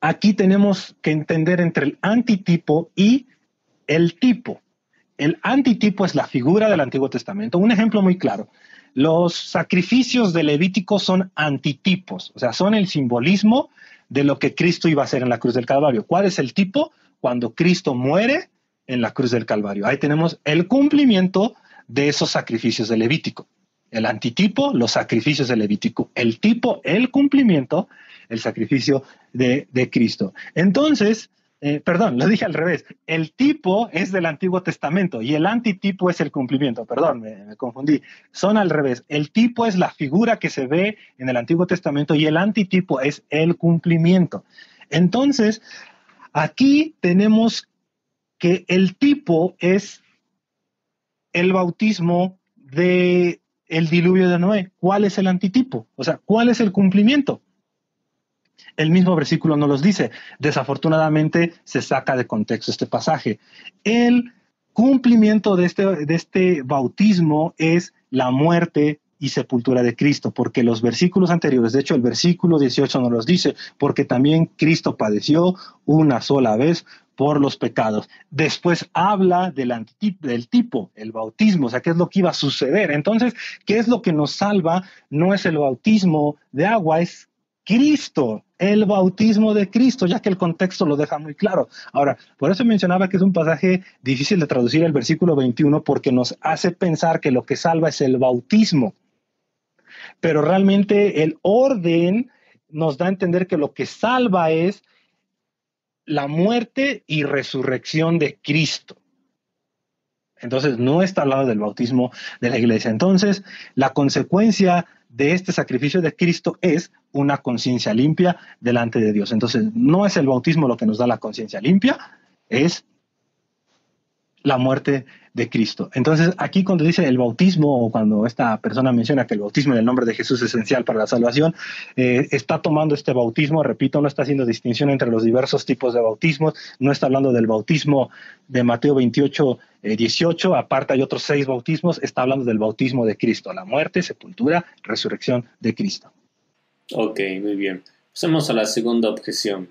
aquí tenemos que entender entre el antitipo y el tipo. El antitipo es la figura del Antiguo Testamento. Un ejemplo muy claro. Los sacrificios de Levítico son antitipos, o sea, son el simbolismo de lo que Cristo iba a hacer en la cruz del Calvario. ¿Cuál es el tipo? Cuando Cristo muere en la cruz del Calvario. Ahí tenemos el cumplimiento de esos sacrificios de Levítico. El antitipo, los sacrificios de Levítico. El tipo, el cumplimiento, el sacrificio de, de Cristo. Entonces, eh, perdón, lo dije al revés. El tipo es del Antiguo Testamento y el antitipo es el cumplimiento. Perdón, me, confundí. Son al revés. El tipo es la figura que se ve en el Antiguo Testamento y el antitipo es el cumplimiento. Entonces, aquí tenemos que el tipo es el bautismo de el diluvio de Noé. ¿Cuál es el antitipo? O sea, ¿cuál es el cumplimiento? El mismo versículo no los dice. Desafortunadamente se saca de contexto este pasaje. El cumplimiento de este, de este bautismo es la muerte y sepultura de Cristo, porque los versículos anteriores, de hecho el versículo 18 nos los dice, porque también Cristo padeció una sola vez por los pecados. Después habla del, del tipo, el bautismo, o sea, qué es lo que iba a suceder. Entonces, ¿qué es lo que nos salva? No es el bautismo de agua, es Cristo, el bautismo de Cristo, ya que el contexto lo deja muy claro. Ahora, por eso mencionaba que es un pasaje difícil de traducir el versículo 21 porque nos hace pensar que lo que salva es el bautismo pero realmente el orden nos da a entender que lo que salva es la muerte y resurrección de Cristo. Entonces, no está hablando del bautismo de la iglesia. Entonces, la consecuencia de este sacrificio de Cristo es una conciencia limpia delante de Dios. Entonces, no es el bautismo lo que nos da la conciencia limpia, es la muerte de Cristo. Entonces, aquí cuando dice el bautismo, o cuando esta persona menciona que el bautismo en el nombre de Jesús es esencial para la salvación, eh, está tomando este bautismo, repito, no está haciendo distinción entre los diversos tipos de bautismos, no está hablando del bautismo de Mateo 28, 18, eh, aparte hay otros seis bautismos, está hablando del bautismo de Cristo, la muerte, sepultura, resurrección de Cristo. Ok, muy bien. Pasemos a la segunda objeción.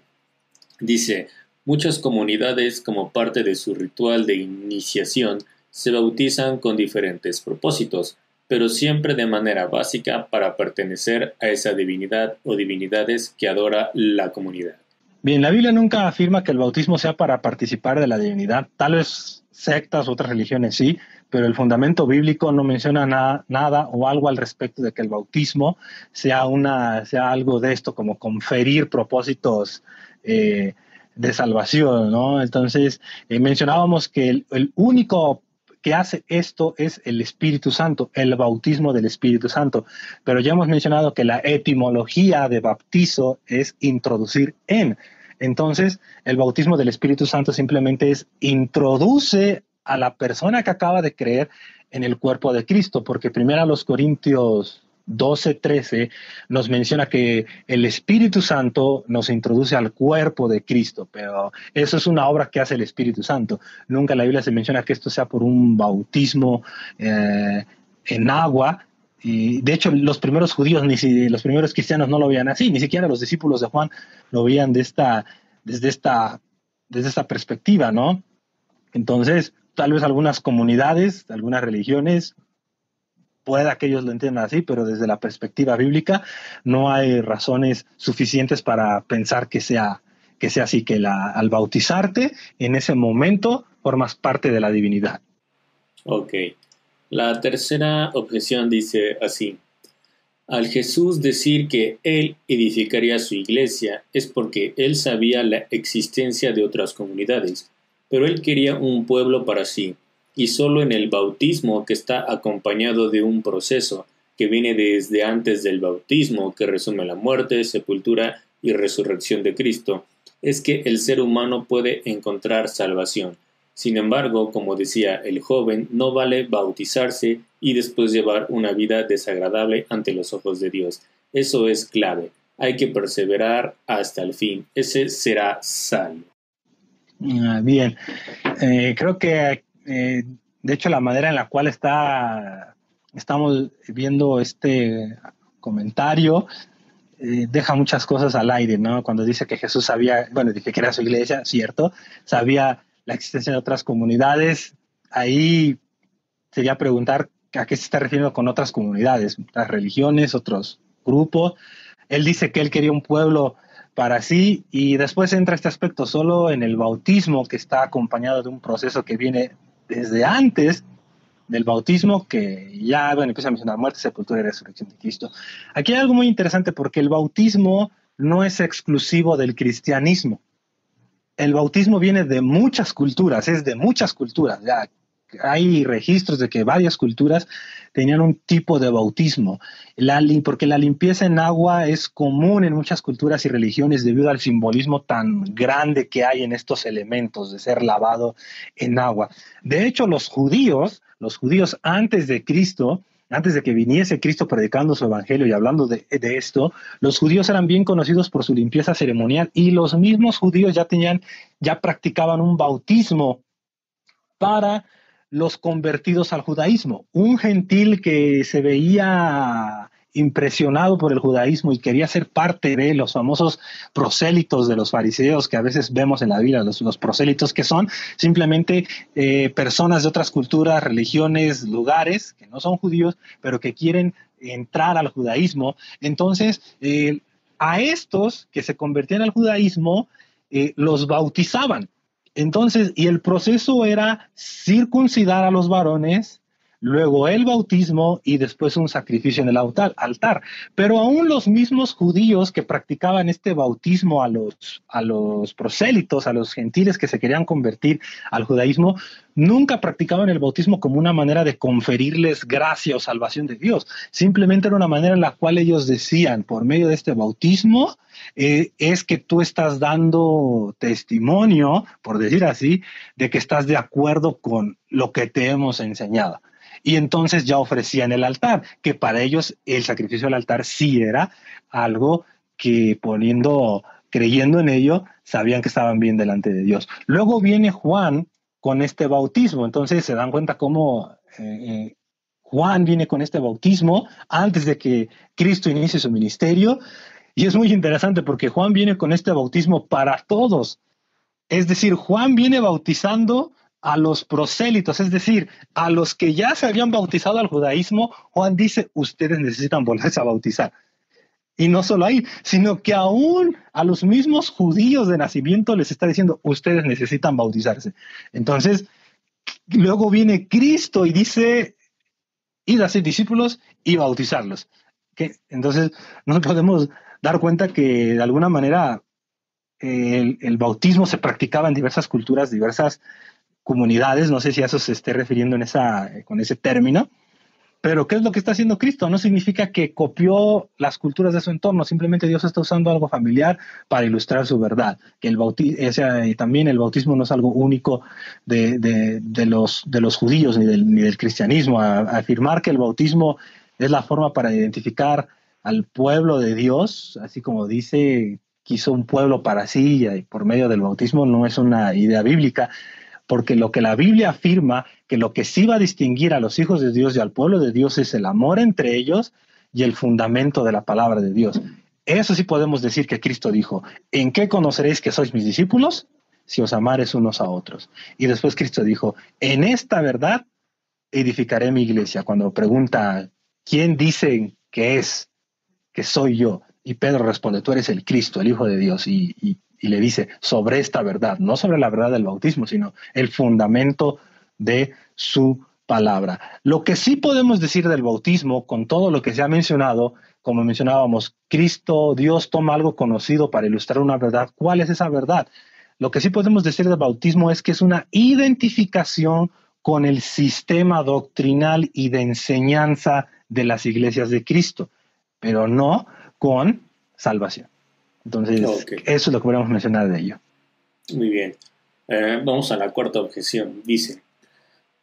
Dice, Muchas comunidades, como parte de su ritual de iniciación, se bautizan con diferentes propósitos, pero siempre de manera básica para pertenecer a esa divinidad o divinidades que adora la comunidad. Bien, la Biblia nunca afirma que el bautismo sea para participar de la divinidad. Tal vez sectas, otras religiones sí, pero el fundamento bíblico no menciona nada o algo al respecto de que el bautismo sea, una, sea algo de esto, como conferir propósitos eh, de salvación, ¿no? Entonces, eh, mencionábamos que el, único que hace esto es el Espíritu Santo, el bautismo del Espíritu Santo. Pero ya hemos mencionado que la etimología de bautizo es introducir en. Entonces, el bautismo del Espíritu Santo simplemente es introduce a la persona que acaba de creer en el cuerpo de Cristo, porque primero a los Corintios 12:13 nos menciona que el Espíritu Santo nos introduce al cuerpo de Cristo, pero eso es una obra que hace el Espíritu Santo. Nunca en la Biblia se menciona que esto sea por un bautismo eh, en agua. Y de hecho, los primeros judíos, ni si, los primeros cristianos no lo veían así, ni siquiera los discípulos de Juan lo veían de esta, desde, esta, desde esta perspectiva, ¿no? Entonces, tal vez algunas comunidades, algunas religiones pueda que ellos lo entiendan así, pero desde la perspectiva bíblica no hay razones suficientes para pensar que sea, que sea así, que la, al bautizarte en ese momento formas parte de la divinidad. Ok. La tercera objeción dice así. Al Jesús decir que Él edificaría su iglesia es porque Él sabía la existencia de otras comunidades, pero Él quería un pueblo para sí y solo en el bautismo que está acompañado de un proceso que viene desde antes del bautismo, que resume la muerte, sepultura y resurrección de Cristo, es que el ser humano puede encontrar salvación. Sin embargo, como decía el joven, no vale bautizarse y después llevar una vida desagradable ante los ojos de Dios. Eso es clave. Hay que perseverar hasta el fin. Ese será salvo. Ah, bien, eh, creo que eh, de hecho, la manera en la cual está, estamos viendo este comentario eh, deja muchas cosas al aire, ¿no? Cuando dice que Jesús sabía, bueno, dije que era su iglesia, cierto, sabía la existencia de otras comunidades, ahí sería preguntar a qué se está refiriendo con otras comunidades, otras religiones, otros grupos. Él dice que él quería un pueblo para sí y después entra este aspecto solo en el bautismo que está acompañado de un proceso que viene desde antes del bautismo, que ya bueno, empieza a mencionar muerte, sepultura y resurrección de Cristo. Aquí hay algo muy interesante porque el bautismo no es exclusivo del cristianismo. El bautismo viene de muchas culturas, es de muchas culturas. Ya hay registros de que varias culturas tenían un tipo de bautismo, porque la limpieza en agua es común en muchas culturas y religiones debido al simbolismo tan grande que hay en estos elementos de ser lavado en agua. De hecho, los judíos, los judíos antes de Cristo, antes de que viniese Cristo predicando su evangelio y hablando de, esto, los judíos eran bien conocidos por su limpieza ceremonial y los mismos judíos ya tenían, ya practicaban un bautismo para los convertidos al judaísmo. Un gentil que se veía impresionado por el judaísmo y quería ser parte de los famosos prosélitos de los fariseos que a veces vemos en la Biblia, los, prosélitos que son simplemente eh, personas de otras culturas, religiones, lugares que no son judíos, pero que quieren entrar al judaísmo. Entonces, eh, a estos que se convertían al judaísmo, eh, los bautizaban. Entonces, y el proceso era circuncidar a los varones, luego el bautismo y después un sacrificio en el altar. Pero aún los mismos judíos que practicaban este bautismo a los, a los prosélitos, a los gentiles que se querían convertir al judaísmo, nunca practicaban el bautismo como una manera de conferirles gracia o salvación de Dios. Simplemente era una manera en la cual ellos decían, por medio de este bautismo, eh, es que tú estás dando testimonio, por decir así, de que estás de acuerdo con lo que te hemos enseñado. Y entonces ya ofrecían el altar, que para ellos el sacrificio del altar sí era algo que poniendo, creyendo en ello, sabían que estaban bien delante de Dios. Luego viene Juan con este bautismo, entonces se dan cuenta cómo eh, eh, Juan viene con este bautismo antes de que Cristo inicie su ministerio. Y es muy interesante porque Juan viene con este bautismo para todos. Es decir, Juan viene bautizando a los prosélitos, es decir, a los que ya se habían bautizado al judaísmo, Juan dice, ustedes necesitan volverse a bautizar. Y no solo ahí, sino que aún a los mismos judíos de nacimiento les está diciendo, ustedes necesitan bautizarse. Entonces, luego viene Cristo y dice, id a discípulos y bautizarlos. Entonces, nos podemos dar cuenta que de alguna manera el, bautismo se practicaba en diversas culturas, diversas comunidades, no sé si a eso se esté refiriendo en esa, con ese término, pero ¿qué es lo que está haciendo Cristo? No significa que copió las culturas de su entorno, simplemente Dios está usando algo familiar para ilustrar su verdad, que el bautismo, y también el bautismo no es algo único de, de, los, de los judíos ni del, ni del cristianismo, afirmar que el bautismo es la forma para identificar al pueblo de Dios, así como dice, quiso un pueblo para sí y por medio del bautismo no es una idea bíblica, porque lo que la Biblia afirma, que lo que sí va a distinguir a los hijos de Dios y al pueblo de Dios es el amor entre ellos y el fundamento de la palabra de Dios. Eso sí podemos decir que Cristo dijo, ¿en qué conoceréis que sois mis discípulos? Si os amares unos a otros. Y después Cristo dijo, en esta verdad edificaré mi iglesia. Cuando pregunta, ¿quién dicen que es, que soy yo? Y Pedro responde, tú eres el Cristo, el Hijo de Dios. Y, y y le dice sobre esta verdad, no sobre la verdad del bautismo, sino el fundamento de su palabra. Lo que sí podemos decir del bautismo, con todo lo que se ha mencionado, como mencionábamos, Cristo, Dios toma algo conocido para ilustrar una verdad. ¿Cuál es esa verdad? Lo que sí podemos decir del bautismo es que es una identificación con el sistema doctrinal y de enseñanza de las iglesias de Cristo, pero no con salvación. Entonces, eso es lo que podemos mencionar de ello. Muy bien. Eh, vamos a la cuarta objeción. Dice,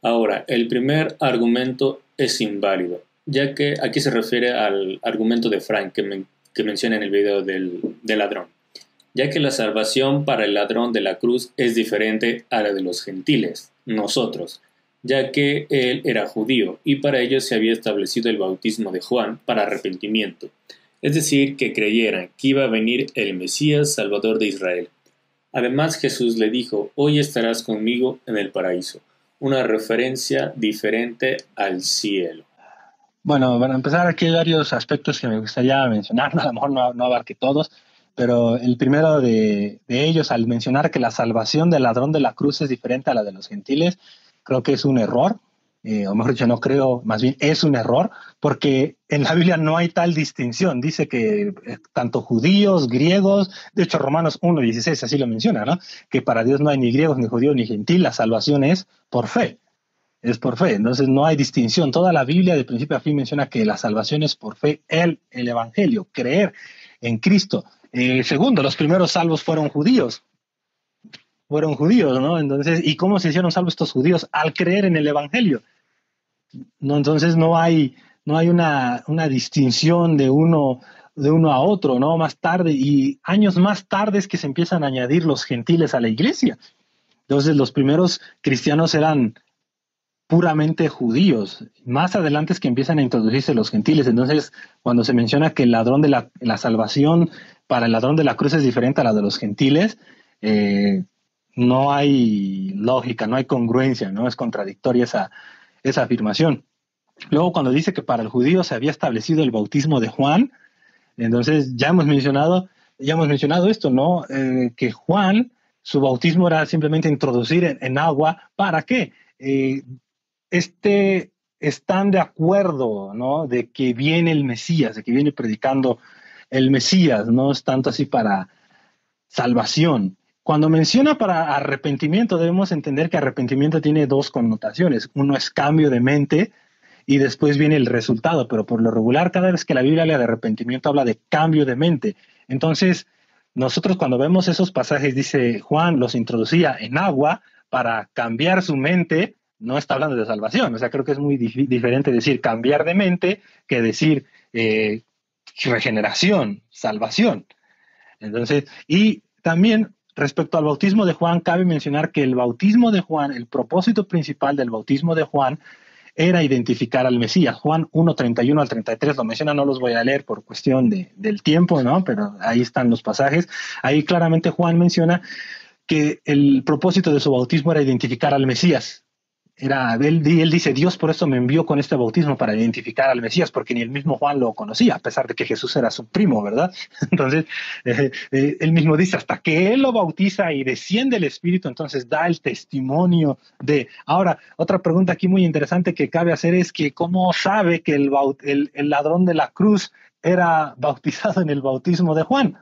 ahora, el primer argumento es inválido, ya que aquí se refiere al argumento de Frank que, que menciona en el video del, del ladrón, ya que la salvación para el ladrón de la cruz es diferente a la de los gentiles, nosotros, ya que él era judío y para ellos se había establecido el bautismo de Juan para arrepentimiento es decir, que creyeran que iba a venir el Mesías Salvador de Israel. Además Jesús le dijo, hoy estarás conmigo en el paraíso, una referencia diferente al cielo. Bueno, para empezar aquí hay varios aspectos que me gustaría mencionar, [laughs] a lo mejor no, abarque todos, pero el primero de, ellos, al mencionar que la salvación del ladrón de la cruz es diferente a la de los gentiles, creo que es un error, eh, o mejor dicho, no creo, más bien es un error, porque en la Biblia no hay tal distinción. Dice que eh, tanto judíos, griegos, de hecho Romanos 1.16 así lo menciona, ¿no? Que para Dios no hay ni griegos, ni judíos, ni gentil, la salvación es por fe. Es por fe, entonces no hay distinción. Toda la Biblia de principio a fin menciona que la salvación es por fe, el, el Evangelio, creer en Cristo. Eh, segundo, los primeros salvos fueron judíos, fueron judíos, ¿no? Entonces, ¿y cómo se hicieron salvos estos judíos? Al creer en el Evangelio. No, entonces no hay, no hay una, una distinción de uno, de uno a otro, ¿no? Más tarde, y años más tarde es que se empiezan a añadir los gentiles a la iglesia. Entonces, los primeros cristianos eran puramente judíos. Más adelante es que empiezan a introducirse los gentiles. Entonces, cuando se menciona que el ladrón de la, salvación para el ladrón de la cruz es diferente a la de los gentiles, eh, no hay lógica, no hay congruencia, no es contradictoria esa, esa afirmación. Luego, cuando dice que para el judío se había establecido el bautismo de Juan, entonces ya hemos mencionado, ya hemos mencionado esto, ¿no? Eh, que Juan, su bautismo era simplemente introducir en, agua, ¿para qué? Eh, este, están de acuerdo, ¿no? De que viene el Mesías, de que viene predicando el Mesías, no es tanto así para salvación. Cuando menciona para arrepentimiento, debemos entender que arrepentimiento tiene dos connotaciones. Uno es cambio de mente y después viene el resultado, pero por lo regular, cada vez que la Biblia habla de arrepentimiento, habla de cambio de mente. Entonces, nosotros cuando vemos esos pasajes, dice Juan, los introducía en agua para cambiar su mente, no está hablando de salvación. O sea, creo que es muy diferente decir cambiar de mente que decir eh, regeneración, salvación. Entonces, y también Respecto al bautismo de Juan, cabe mencionar que el bautismo de Juan, el propósito principal del bautismo de Juan era identificar al Mesías. Juan 1, 31 al 33 lo menciona, no los voy a leer por cuestión de, del tiempo, ¿no? Pero ahí están los pasajes. Ahí claramente Juan menciona que el propósito de su bautismo era identificar al Mesías, era, él, él, dice, Dios por eso me envió con este bautismo para identificar al Mesías, porque ni el mismo Juan lo conocía, a pesar de que Jesús era su primo, ¿verdad? [laughs] Entonces, eh, eh, él mismo dice, hasta que él lo bautiza y desciende el Espíritu, entonces da el testimonio de... Ahora, otra pregunta aquí muy interesante que cabe hacer es que, ¿cómo sabe que el, el, el ladrón de la cruz era bautizado en el bautismo de Juan?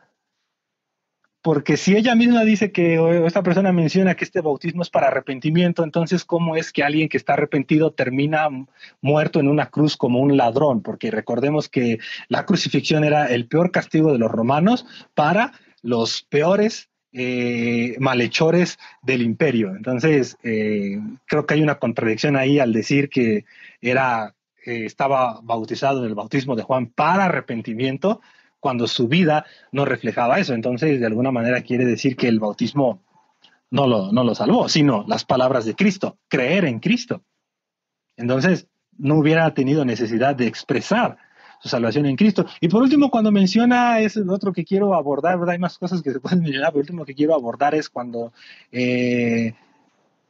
Porque si ella misma dice que, o esta persona menciona que este bautismo es para arrepentimiento, entonces, ¿cómo es que alguien que está arrepentido termina muerto en una cruz como un ladrón? Porque recordemos que la crucifixión era el peor castigo de los romanos para los peores eh, malhechores del imperio. Entonces, eh, creo que hay una contradicción ahí al decir que era, eh, estaba bautizado en el bautismo de Juan para arrepentimiento, cuando su vida no reflejaba eso. Entonces, de alguna manera quiere decir que el bautismo no lo, no lo salvó, sino las palabras de Cristo, creer en Cristo. Entonces, no hubiera tenido necesidad de expresar su salvación en Cristo. Y por último, cuando menciona, es otro que quiero abordar. Hay más cosas que se pueden mencionar, pero el último que quiero abordar es cuando eh,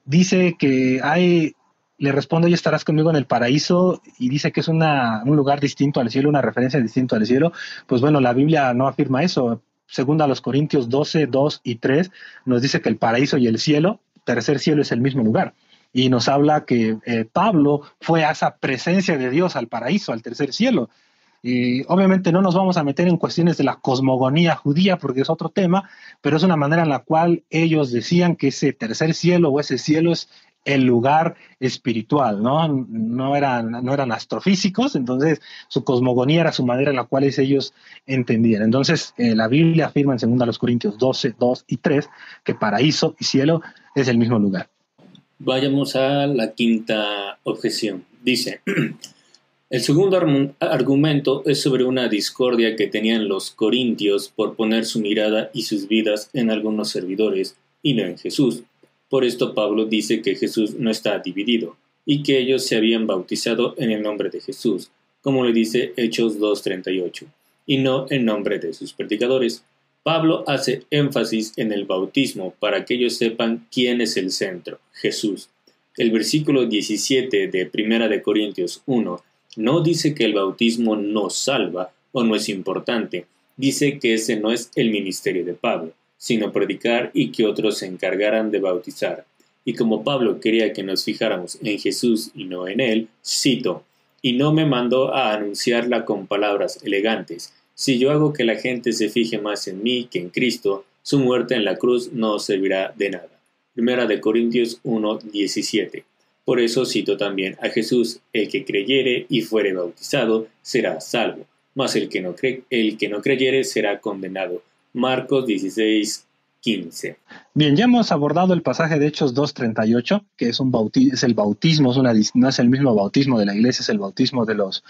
dice que hay le responde, y estarás conmigo en el paraíso, y dice que es un lugar distinto al cielo, una referencia distinta al cielo, pues bueno, la Biblia no afirma eso. Según a los Corintios 12, 2 y 3, nos dice que el paraíso y el cielo, tercer cielo es el mismo lugar. Y nos habla que eh, Pablo fue a esa presencia de Dios, al paraíso, al tercer cielo. Y obviamente no nos vamos a meter en cuestiones de la cosmogonía judía porque es otro tema, pero es una manera en la cual ellos decían que ese tercer cielo o ese cielo es el lugar espiritual, ¿no? No eran, no eran astrofísicos, entonces su cosmogonía era su manera en la cual ellos entendían. Entonces, eh, la Biblia afirma en 2 Corintios 12, 2 y 3 que paraíso y cielo es el mismo lugar. Vayamos a la quinta objeción. Dice, [clears throat] el segundo argumento es sobre una discordia que tenían los corintios por poner su mirada y sus vidas en algunos servidores y no en Jesús por esto Pablo dice que Jesús no está dividido y que ellos se habían bautizado en el nombre de Jesús, como le dice Hechos 2.38, y no en nombre de sus predicadores. Pablo hace énfasis en el bautismo para que ellos sepan quién es el centro, Jesús. El versículo 17 de 1 de Corintios 1 no dice que el bautismo no salva o no es importante, dice que ese no es el ministerio de Pablo sino predicar y que otros se encargaran de bautizar. Y como Pablo quería que nos fijáramos en Jesús y no en él, cito, y no me mandó a anunciarla con palabras elegantes. Si yo hago que la gente se fije más en mí que en Cristo, su muerte en la cruz no servirá de nada. Primera de Corintios 1, 17. Por eso cito también a Jesús, el que creyere y fuere bautizado será salvo, mas el que no, cree, el que no creyere será condenado. Marcos 16, 15. Bien, ya hemos abordado el pasaje de Hechos 2.38, que es, un es el bautismo, es una, no es el mismo bautismo de la iglesia, es el bautismo de los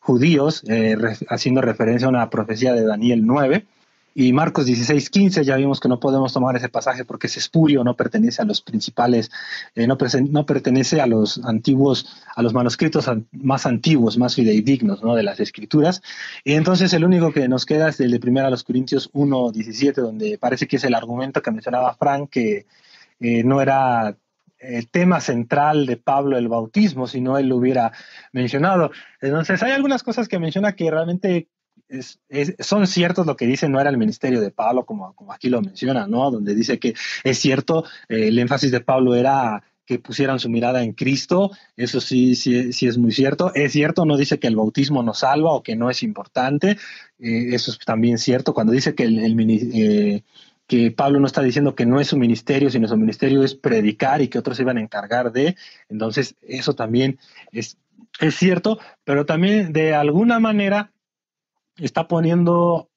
judíos, eh, haciendo referencia a una profecía de Daniel 9. Y Marcos 16, 15, ya vimos que no podemos tomar ese pasaje porque es espurio, no pertenece a los principales, eh, no, no, pertenece a los antiguos, a los manuscritos más antiguos, más fidedignos ¿no? de las escrituras. Y entonces el único que nos queda es el de 1 a los Corintios 1, 17, donde parece que es el argumento que mencionaba Frank, que eh, no era el tema central de Pablo el bautismo, si no él lo hubiera mencionado. Entonces hay algunas cosas que menciona que realmente son ciertos lo que dice, no era el ministerio de Pablo, como, aquí lo menciona, ¿no? Donde dice que es cierto, eh, el énfasis de Pablo era que pusieran su mirada en Cristo, eso sí, sí, sí es muy cierto. Es cierto, no dice que el bautismo no salva o que no es importante, eh, eso es también cierto. Cuando dice que, el, eh, que Pablo no está diciendo que no es su ministerio, sino su ministerio es predicar y que otros se iban a encargar de, entonces eso también es, es cierto, pero también de alguna manera está poniendo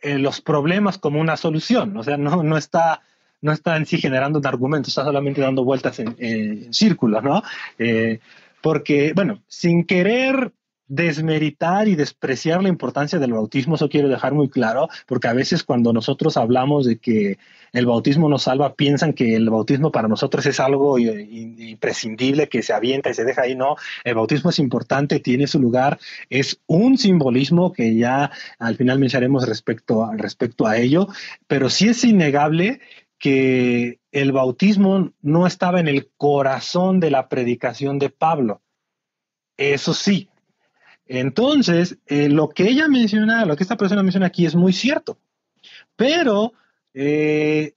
eh, los problemas como una solución, o sea, no, no, está, no está en sí generando un argumento, está solamente dando vueltas en, círculos, ¿no? Eh, porque, bueno, sin querer desmeritar y despreciar la importancia del bautismo, eso quiero dejar muy claro, porque a veces cuando nosotros hablamos de que el bautismo nos salva, piensan que el bautismo para nosotros es algo imprescindible que se avienta y se deja ahí, no, el bautismo es importante, tiene su lugar, es un simbolismo que ya al final mencionaremos respecto a, respecto a ello, pero sí es innegable que el bautismo no estaba en el corazón de la predicación de Pablo. Eso sí, entonces, eh, lo que ella menciona, lo que esta persona menciona aquí es muy cierto, pero eh,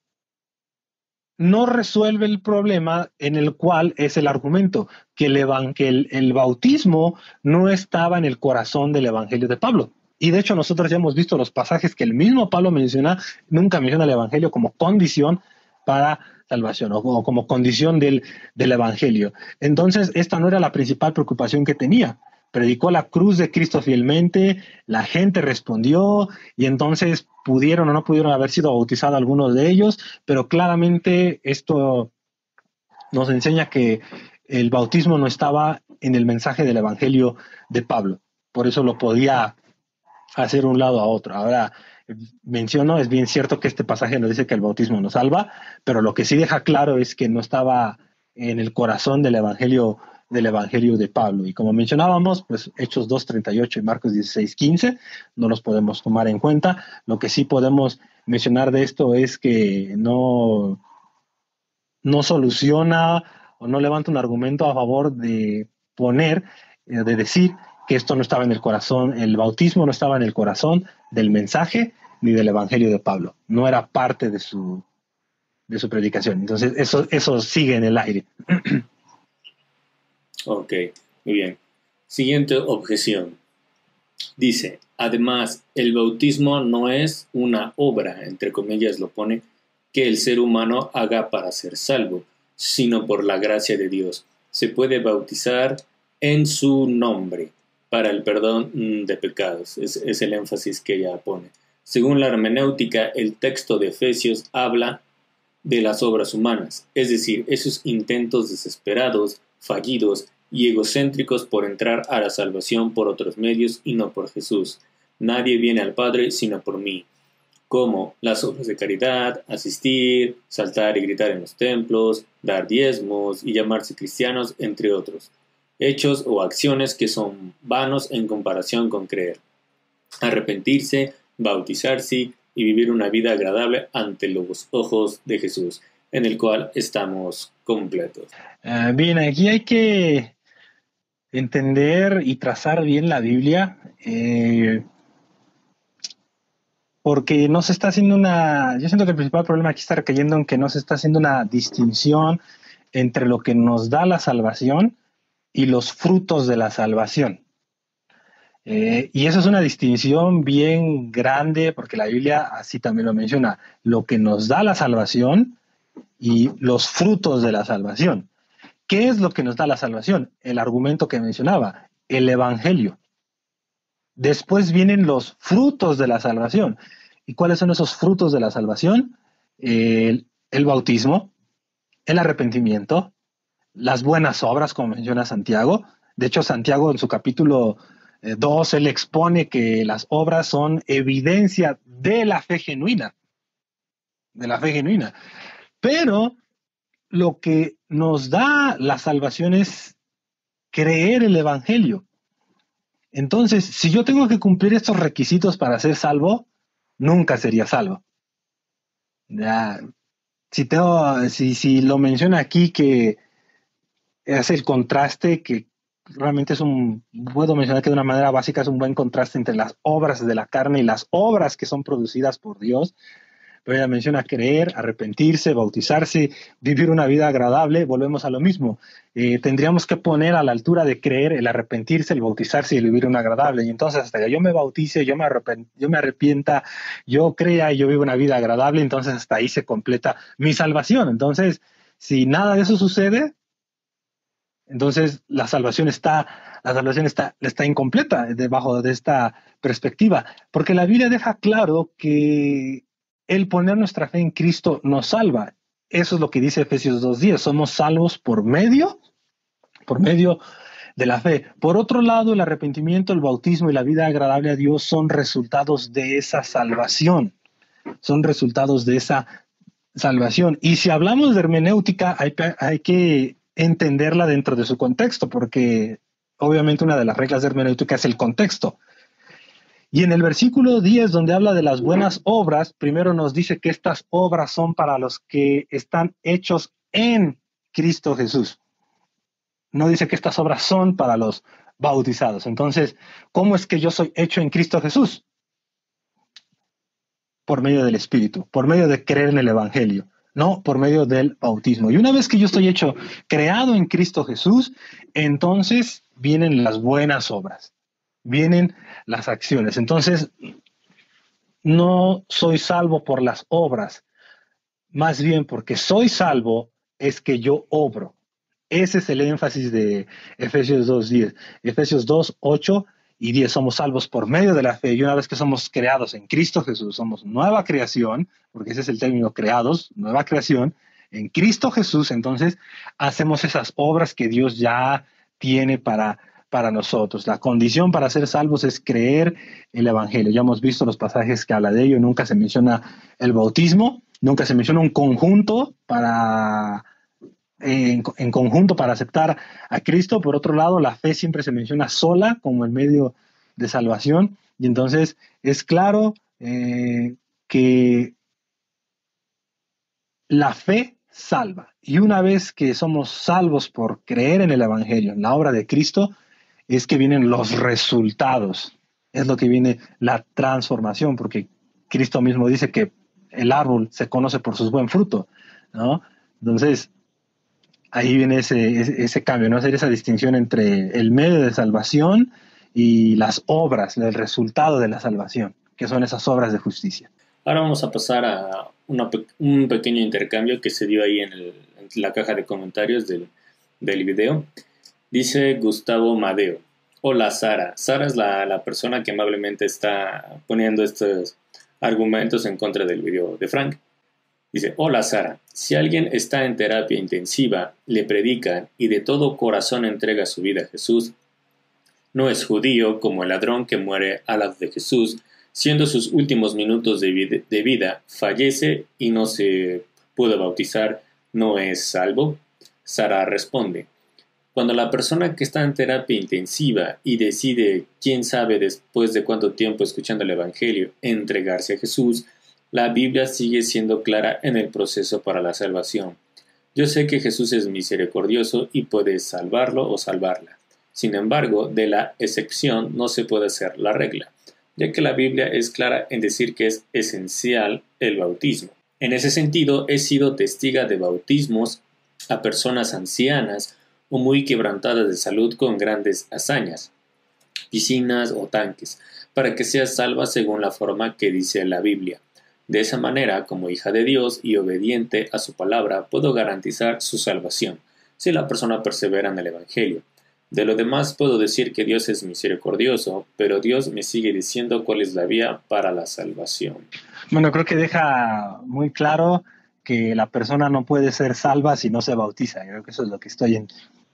no resuelve el problema en el cual es el argumento, que, el, bautismo no estaba en el corazón del Evangelio de Pablo. Y de hecho nosotros ya hemos visto los pasajes que el mismo Pablo menciona, nunca menciona el Evangelio como condición para salvación o, como condición del Evangelio. Entonces, esta no era la principal preocupación que tenía predicó la cruz de Cristo fielmente, la gente respondió y entonces pudieron o no pudieron haber sido bautizados algunos de ellos, pero claramente esto nos enseña que el bautismo no estaba en el mensaje del Evangelio de Pablo, por eso lo podía hacer un lado a otro. Ahora, menciono, es bien cierto que este pasaje nos dice que el bautismo nos salva, pero lo que sí deja claro es que no estaba en el corazón del Evangelio del Evangelio de Pablo. Y como mencionábamos, pues Hechos 2.38 y Marcos 16.15 no los podemos tomar en cuenta. Lo que sí podemos mencionar de esto es que no, no soluciona o no levanta un argumento a favor de poner, eh, de decir que esto no estaba en el corazón, el bautismo no estaba en el corazón del mensaje ni del Evangelio de Pablo. No era parte de su, de su predicación. Entonces, eso, eso sigue en el aire. [clears throat] Ok, muy bien. Siguiente objeción. Dice, además, el bautismo no es una obra, entre comillas lo pone, que el ser humano haga para ser salvo, sino por la gracia de Dios. Se puede bautizar en su nombre para el perdón mm, de pecados. Es, es el énfasis que ella pone. Según la hermenéutica, el texto de Efesios habla de las obras humanas, es decir, esos intentos desesperados fallidos y egocéntricos por entrar a la salvación por otros medios y no por Jesús. Nadie viene al Padre sino por mí, como las obras de caridad, asistir, saltar y gritar en los templos, dar diezmos y llamarse cristianos, entre otros, hechos o acciones que son vanos en comparación con creer. Arrepentirse, bautizarse y vivir una vida agradable ante los ojos de Jesús en el cual estamos Ah, bien, aquí hay que entender y trazar bien la Biblia, eh, porque no se está haciendo una, yo siento que el principal problema aquí está recayendo en que no se está haciendo una distinción entre lo que nos da la salvación y los frutos de la salvación. Eh, y eso es una distinción bien grande, porque la Biblia así también lo menciona, lo que nos da la salvación y los frutos de la salvación. ¿Qué es lo que nos da la salvación? El argumento que mencionaba, el Evangelio. Después vienen los frutos de la salvación. ¿Y cuáles son esos frutos de la salvación? El, bautismo, el arrepentimiento, las buenas obras, como menciona Santiago. De hecho, Santiago en su capítulo 2, eh, él expone que las obras son evidencia de la fe genuina, de la fe genuina. Pero lo que nos da la salvación es creer el Evangelio. Entonces, si yo tengo que cumplir estos requisitos para ser salvo, nunca sería salvo. si, tengo, si, si lo menciona aquí que es el contraste que realmente es un, puedo mencionar que de una manera básica es un buen contraste entre las obras de la carne y las obras que son producidas por Dios. Pero ella menciona creer, arrepentirse, bautizarse, vivir una vida agradable, volvemos a lo mismo. Eh, tendríamos que poner a la altura de creer el arrepentirse, el bautizarse y el vivir una agradable. Y entonces hasta que yo me bautice, yo me, yo me arrepienta, yo crea y yo vivo una vida agradable, entonces hasta ahí se completa mi salvación. Entonces, si nada de eso sucede, entonces, la salvación está, la salvación está, está incompleta debajo de esta perspectiva, porque la Biblia deja claro que el poner nuestra fe en Cristo nos salva. Eso es lo que dice Efesios 2.10. Somos salvos por medio, por medio de la fe. Por otro lado, el arrepentimiento, el bautismo y la vida agradable a Dios son resultados de esa salvación. Son resultados de esa salvación. Y si hablamos de hermenéutica, hay, hay que entenderla dentro de su contexto, porque obviamente una de las reglas de hermenéutica es el contexto. Y en el versículo 10, donde habla de las buenas obras, primero nos dice que estas obras son para los que están hechos en Cristo Jesús. No dice que estas obras son para los bautizados. Entonces, ¿cómo es que yo soy hecho en Cristo Jesús? Por medio del Espíritu, por medio de creer en el Evangelio no por medio del bautismo. Y una vez que yo estoy hecho, creado en Cristo Jesús, entonces vienen las buenas obras, vienen las acciones. Entonces, no soy salvo por las obras, más bien porque soy salvo es que yo obro. Ese es el énfasis de Efesios 2.10. Efesios 2.8 y 10 somos salvos por medio de la fe y una vez que somos creados en Cristo Jesús, somos nueva creación, porque ese es el término creados, nueva creación, en Cristo Jesús, entonces hacemos esas obras que Dios ya tiene para, para nosotros. La condición para ser salvos es creer el Evangelio. Ya hemos visto los pasajes que habla de ello, nunca se menciona el bautismo, nunca se menciona un conjunto para en, conjunto para aceptar a Cristo. Por otro lado, la fe siempre se menciona sola como el medio de salvación. Y entonces es claro eh, que la fe salva. Y una vez que somos salvos por creer en el Evangelio, en la obra de Cristo, es que vienen los resultados. Es lo que viene la transformación, porque Cristo mismo dice que el árbol se conoce por sus buen fruto, ¿no? Entonces, ahí viene ese, ese, cambio, ¿no? Hacer esa distinción entre el medio de salvación y las obras, el resultado de la salvación, que son esas obras de justicia. Ahora vamos a pasar a un pequeño intercambio que se dio ahí en, la caja de comentarios del, del, video. Dice Gustavo Madeo. Hola Sara. Sara es la, la persona que amablemente está poniendo estos argumentos en contra del video de Frank. Dice, hola Sara, si alguien está en terapia intensiva, le predican y de todo corazón entrega su vida a Jesús, no es judío como el ladrón que muere al lado de Jesús, siendo sus últimos minutos de de vida fallece y no se pudo bautizar, ¿no es salvo? Sara responde, cuando la persona que está en terapia intensiva y decide, quién sabe después de cuánto tiempo escuchando el Evangelio, entregarse a Jesús, la Biblia sigue siendo clara en el proceso para la salvación. Yo sé que Jesús es misericordioso y puede salvarlo o salvarla. Sin embargo, de la excepción no se puede hacer la regla, ya que la Biblia es clara en decir que es esencial el bautismo. En ese sentido, he sido testiga de bautismos a personas ancianas o muy quebrantadas de salud con grandes hazañas, piscinas o tanques, para que sea salva según la forma que dice la Biblia. De esa manera, como hija de Dios y obediente a su palabra, puedo garantizar su salvación, si la persona persevera en el Evangelio. De lo demás puedo decir que Dios es misericordioso, pero Dios me sigue diciendo cuál es la vía para la salvación. Bueno, creo que deja muy claro que la persona no puede ser salva si no se bautiza. Creo que eso es lo que estoy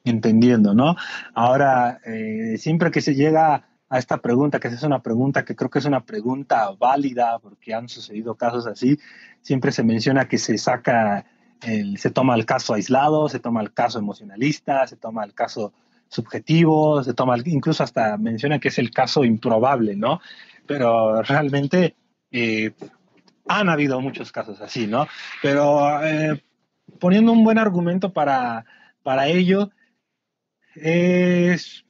entendiendo, ¿no? Ahora, eh, siempre que se llega a esta pregunta, que es una pregunta que creo que es una pregunta válida, porque han sucedido casos así, siempre se menciona que se saca, el, se toma el caso aislado, se toma el caso emocionalista, se toma el caso subjetivo, se toma, incluso hasta menciona que es el caso improbable, ¿no? Pero realmente eh, han habido muchos casos así, ¿no? Pero eh, poniendo un buen argumento para, para ello, es,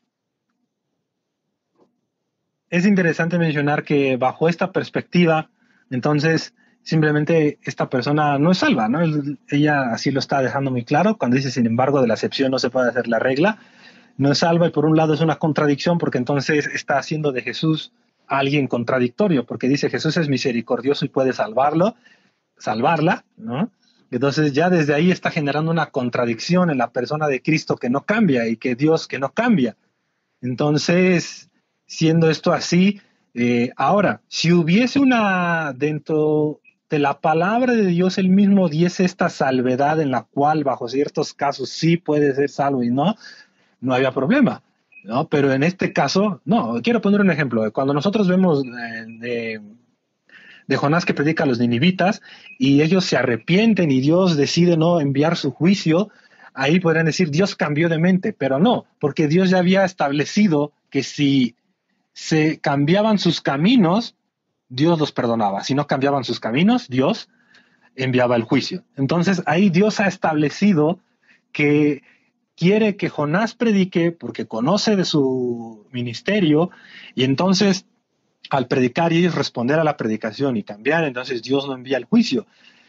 es interesante mencionar que bajo esta perspectiva, entonces simplemente esta persona no es salva, ¿no? Ella así lo está dejando muy claro cuando dice, sin embargo, de la excepción no se puede hacer la regla no es salva y por un lado es una contradicción porque entonces está haciendo de Jesús alguien contradictorio, porque dice Jesús es misericordioso y puede salvarlo, salvarla, ¿no? Entonces ya desde ahí está generando una contradicción en la persona de Cristo que no cambia y que Dios que no cambia. Entonces, siendo esto así, eh, ahora, si hubiese una dentro de la palabra de Dios, él mismo diese esta salvedad en la cual bajo ciertos casos sí puede ser salvo y no, no había problema. ¿no? Pero en este caso, no, quiero poner un ejemplo. Cuando nosotros vemos eh, Jonás que predica a los ninivitas y ellos se arrepienten y Dios decide no enviar su juicio, ahí podrían decir Dios cambió de mente, pero no, porque Dios ya había establecido que si se cambiaban sus caminos, Dios los perdonaba. Si no cambiaban sus caminos, Dios enviaba el juicio. Entonces ahí Dios ha establecido que quiere que Jonás predique porque conoce de su ministerio y entonces al predicar y responder a la predicación y cambiar, entonces Dios no envía el juicio.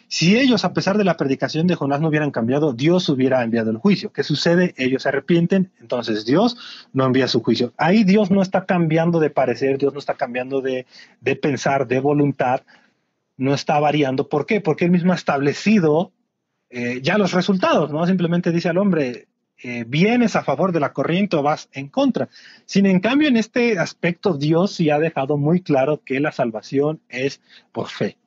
Si ellos, a pesar de la predicación de Jonás, no hubieran cambiado, Dios hubiera enviado el juicio. ¿Qué sucede? Ellos se arrepienten, entonces Dios no envía su juicio. Ahí Dios no está cambiando de parecer, Dios no está cambiando de, de pensar, de voluntad, no está variando. ¿Por qué? Porque él mismo ha establecido eh, ya los resultados, ¿no? Simplemente dice al hombre, eh, vienes a favor de la corriente o vas en contra. Sin en cambio, en este aspecto, Dios sí ha dejado muy claro que la salvación es por fe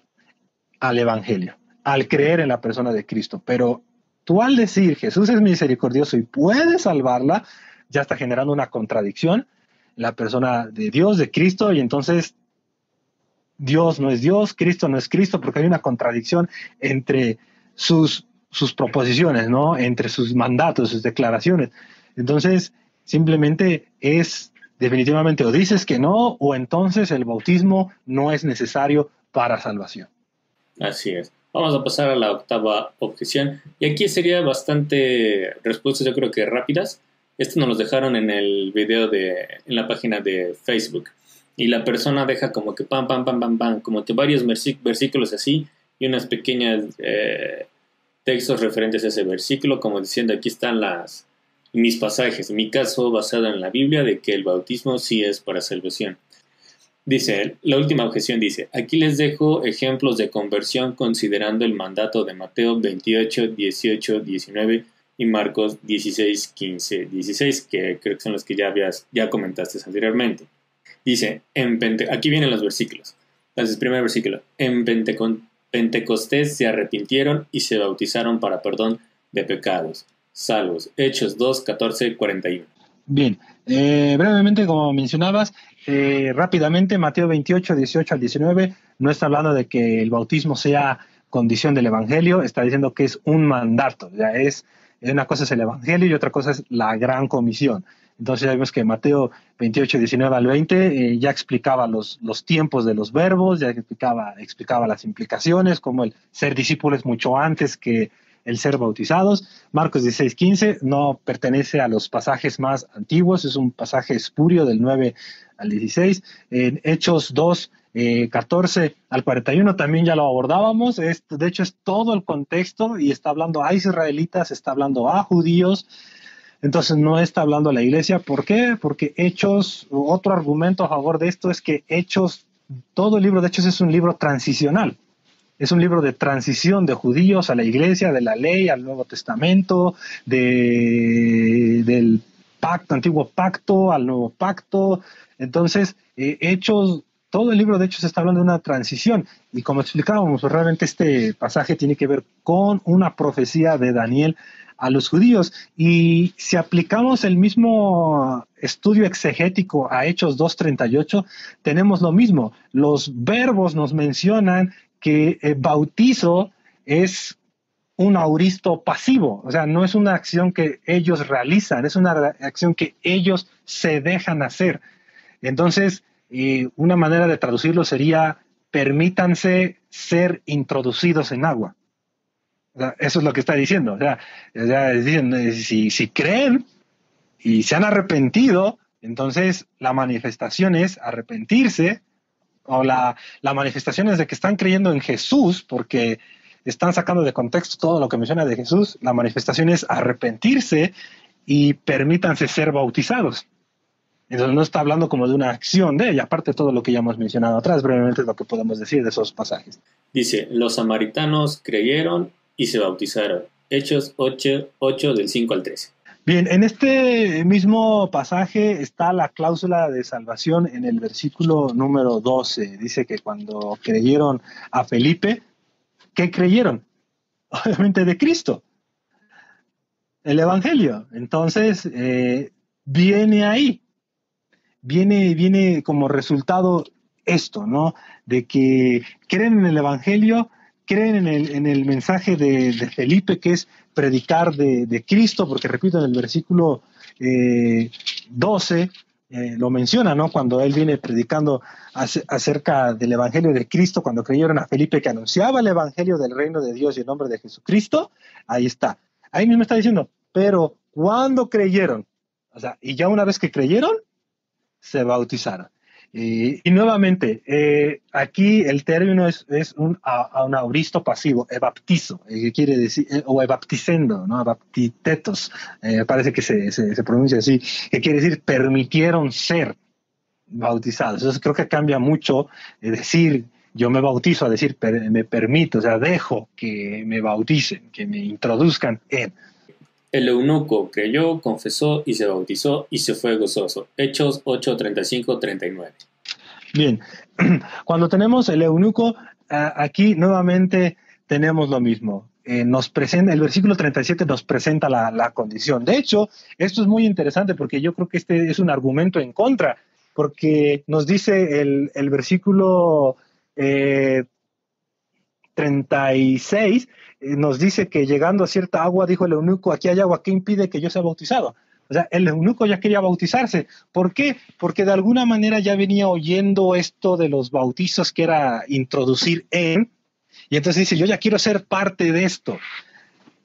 al Evangelio, al creer en la persona de Cristo. Pero tú al decir Jesús es misericordioso y puede salvarla, ya está generando una contradicción la persona de Dios, de Cristo, y entonces Dios no es Dios, Cristo no es Cristo, porque hay una contradicción entre sus sus proposiciones, ¿no? Entre sus mandatos, sus declaraciones. Entonces, simplemente es definitivamente o dices que no o entonces el bautismo no es necesario para salvación. Así es. Vamos a pasar a la octava objeción. Y aquí sería bastante respuestas, yo creo que rápidas. Esto nos lo dejaron en el video de, en la página de Facebook. Y la persona deja como que pam, pam, pam, pam, pam, como que varios versículos así y unas pequeñas eh, textos referentes a ese versículo, como diciendo aquí están mis pasajes, mi caso basado en la Biblia de que el bautismo sí es para salvación. Dice, la última objeción dice, aquí les dejo ejemplos de conversión considerando el mandato de Mateo 28, 18, 19 y Marcos 16, 15, 16, que creo que son los que ya, habías, ya comentaste anteriormente. Dice, aquí vienen los versículos. Entonces, primer versículo, en Pentecostés Pentecostés se arrepintieron y se bautizaron para perdón de pecados. Salvos. Hechos 2, 14, 41. Bien, eh, brevemente, como mencionabas, eh, rápidamente, Mateo 28, 18 al 19, no está hablando de que el bautismo sea condición del Evangelio, está diciendo que es un mandato, ya es, una cosa es el Evangelio y otra cosa es la gran comisión. Entonces ya vemos que Mateo 28, 19 al 20 eh, ya explicaba los, los tiempos de los verbos, ya explicaba, explicaba las implicaciones, como el ser discípulos mucho antes que el ser bautizados. Marcos 16, 15 no pertenece a los pasajes más antiguos, es un pasaje espurio del 9 al 16. En Hechos 2, 14 eh, al 41 también ya lo abordábamos. de hecho, es todo el contexto y está hablando a israelitas, está hablando a judíos. Entonces no está hablando la iglesia. ¿Por qué? Porque Hechos, otro argumento a favor de esto es que Hechos, todo el libro de Hechos es un libro transicional. Es un libro de transición de judíos a la iglesia, de la ley, al Nuevo Testamento, de, del pacto, antiguo pacto, al nuevo pacto. Entonces, eh, Hechos, todo el libro de Hechos está hablando de una transición. Y como explicábamos, realmente este pasaje tiene que ver con una profecía de Daniel a los judíos. Y si aplicamos el mismo estudio exegético a Hechos 2.38, tenemos lo mismo. Los verbos nos mencionan que el bautizo es un auristo pasivo, o sea, no es una acción que ellos realizan, es una acción que ellos se dejan hacer. Entonces, eh, una manera de traducirlo sería, permítanse ser introducidos en agua. eso es lo que está diciendo. O sea, eh, si, si creen y se han arrepentido, entonces la manifestación es arrepentirse, o la, la manifestación es de que están creyendo en Jesús, porque están sacando de contexto todo lo que menciona de Jesús. La manifestación es arrepentirse y permítanse ser bautizados. Entonces no está hablando como de una acción de ella, aparte de todo lo que ya hemos mencionado atrás, brevemente es lo que podemos decir de esos pasajes. Dice, los samaritanos creyeron y se bautizaron. Hechos 8, 8 del 5 al 13. Bien, en este mismo pasaje está la cláusula de salvación en el versículo número 12. Dice que cuando creyeron a Felipe, ¿qué creyeron? [laughs] Obviamente de Cristo, el Evangelio. Entonces, eh, viene ahí, viene, viene como resultado esto, ¿no? De que creen en el Evangelio, creen en el, en el mensaje de, Felipe, que es predicar de, Cristo, porque repito, en el versículo 12 eh, eh, lo menciona, ¿no? Cuando él viene predicando acerca del Evangelio de Cristo, cuando creyeron a Felipe que anunciaba el Evangelio del reino de Dios y el nombre de Jesucristo, ahí está. Ahí mismo está diciendo, pero cuando creyeron, o sea, y ya una vez que creyeron, se bautizaron. Y, nuevamente, eh, aquí el término es, un, auristo pasivo, ebaptizo, eh, que quiere decir, eh, o ebapticendo, ¿no? Ebaptitetos, parece que se, se, pronuncia así, que quiere decir permitieron ser bautizados. Entonces creo que cambia mucho decir yo me bautizo a decir me permito, o sea, dejo que me bauticen, que me introduzcan en. El eunuco creyó, confesó y se bautizó y se fue gozoso. Hechos 8, 35, 39. Bien, [clears throat] cuando tenemos el eunuco, aquí nuevamente tenemos lo mismo. Eh, nos presenta, el versículo 37 nos presenta la, condición. De hecho, esto es muy interesante porque yo creo que este es un argumento en contra, porque nos dice el, el versículo eh, 36 eh, nos dice que llegando a cierta agua, dijo el eunuco, aquí hay agua, ¿qué impide que yo sea bautizado? O sea, el eunuco ya quería bautizarse. ¿Por qué? Porque de alguna manera ya venía oyendo esto de los bautizos que era introducir en, y entonces dice, yo ya quiero ser parte de esto.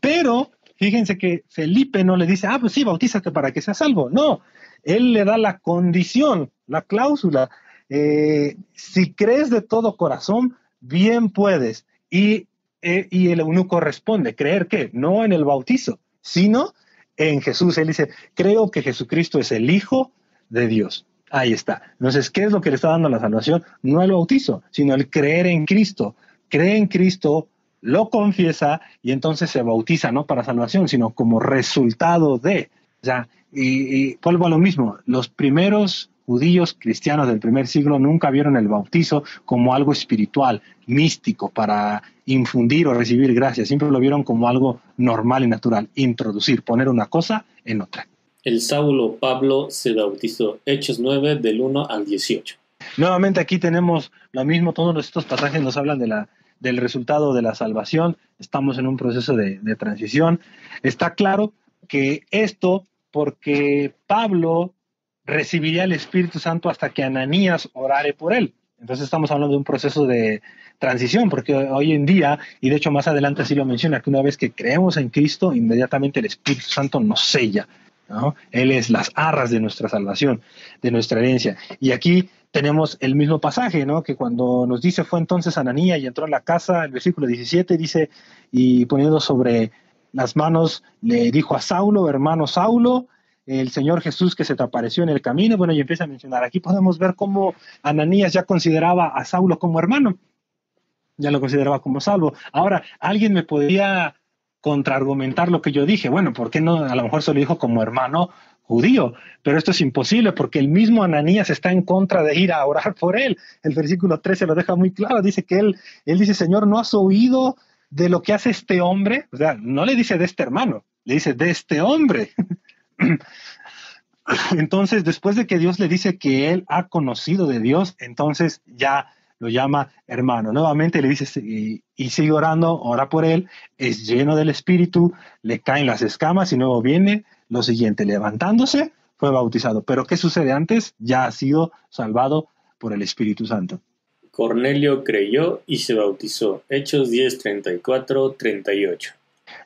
Pero fíjense que Felipe no le dice, ah, pues sí, bautízate para que seas salvo. No, él le da la condición, la cláusula. Eh, si crees de todo corazón, bien puedes. Y eh, y el eunuco responde, ¿creer qué? No en el bautizo, sino en Jesús. Él dice, creo que Jesucristo es el Hijo de Dios. Ahí está. Entonces, ¿qué es lo que le está dando la salvación? No el bautizo, sino el creer en Cristo. Cree en Cristo, lo confiesa y entonces se bautiza, no para salvación, sino como resultado de. Y, y vuelvo a lo mismo. Los primeros judíos cristianos del primer siglo nunca vieron el bautizo como algo espiritual, místico, para infundir o recibir gracia. Siempre lo vieron como algo normal y natural, introducir, poner una cosa en otra. El Saulo Pablo se bautizó, Hechos 9 del 1 al 18. Nuevamente aquí tenemos lo mismo, todos estos pasajes nos hablan de la, del resultado de la salvación, estamos en un proceso de, de transición. Está claro que esto, porque Pablo recibiría el Espíritu Santo hasta que Ananías orare por él. Entonces estamos hablando de un proceso de transición, porque hoy en día, y de hecho más adelante así lo menciona, que una vez que creemos en Cristo, inmediatamente el Espíritu Santo nos sella. ¿no? Él es las arras de nuestra salvación, de nuestra herencia. Y aquí tenemos el mismo pasaje, ¿no? que cuando nos dice fue entonces Ananías y entró en la casa, el versículo 17 dice, y poniendo sobre las manos, le dijo a Saulo, hermano Saulo, el Señor Jesús que se te apareció en el camino, bueno, y empieza a mencionar, aquí podemos ver cómo Ananías ya consideraba a Saulo como hermano, ya lo consideraba como salvo. Ahora, alguien me podría contraargumentar lo que yo dije, bueno, ¿por qué no? A lo mejor se lo dijo como hermano judío, pero esto es imposible porque el mismo Ananías está en contra de ir a orar por él. El versículo 13 lo deja muy claro, dice que él, él dice, Señor, ¿no has oído de lo que hace este hombre? O sea, no le dice de este hermano, le dice de este hombre. [clears throat] Entonces, después de que Dios le dice que él ha conocido de Dios, entonces ya lo llama hermano. Nuevamente le dice, y, sigue orando, ora por él, es lleno del Espíritu, le caen las escamas y luego viene lo siguiente, levantándose, fue bautizado. Pero ¿qué sucede antes? Ya ha sido salvado por el Espíritu Santo. Cornelio creyó y se bautizó. Hechos 10, 34, 38.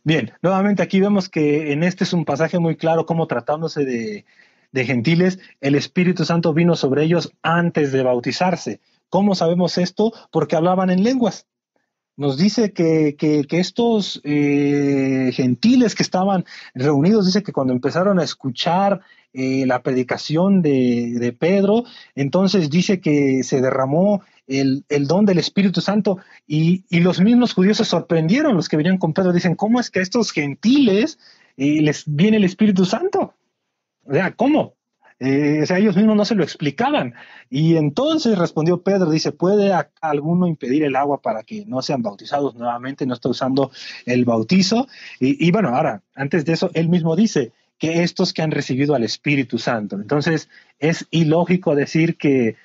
Bien, nuevamente aquí vemos que en este es un pasaje muy claro como tratándose de, de gentiles, el Espíritu Santo vino sobre ellos antes de bautizarse. ¿Cómo sabemos esto? Porque hablaban en lenguas. Nos dice que, estos eh, gentiles que estaban reunidos, dice que cuando empezaron a escuchar eh, la predicación de, Pedro, entonces dice que se derramó el, don del Espíritu Santo y, los mismos judíos se sorprendieron, los que venían con Pedro, dicen, ¿cómo es que a estos gentiles eh, les viene el Espíritu Santo? O sea, ¿cómo? Eh, o sea, ellos mismos no se lo explicaban. Y entonces respondió Pedro, dice, ¿puede alguno impedir el agua para que no sean bautizados nuevamente? No está usando el bautizo. Y, bueno, ahora, antes de eso, él mismo dice que estos que han recibido al Espíritu Santo. Entonces, es ilógico decir que,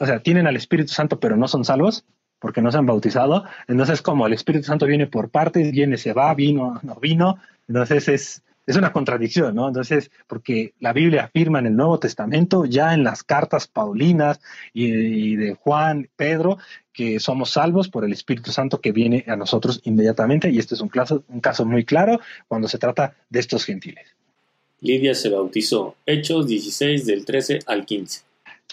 o sea, tienen al Espíritu Santo pero no son salvos porque no se han bautizado. Entonces, como el Espíritu Santo viene por partes, viene, se va, vino, no vino. Entonces es es una contradicción, ¿no? Entonces, porque la Biblia afirma en el Nuevo Testamento, ya en las cartas paulinas y, de Juan, Pedro, que somos salvos por el Espíritu Santo que viene a nosotros inmediatamente, y este es un caso, un caso muy claro cuando se trata de estos gentiles. Lidia se bautizó, Hechos 16 del 13 al 15.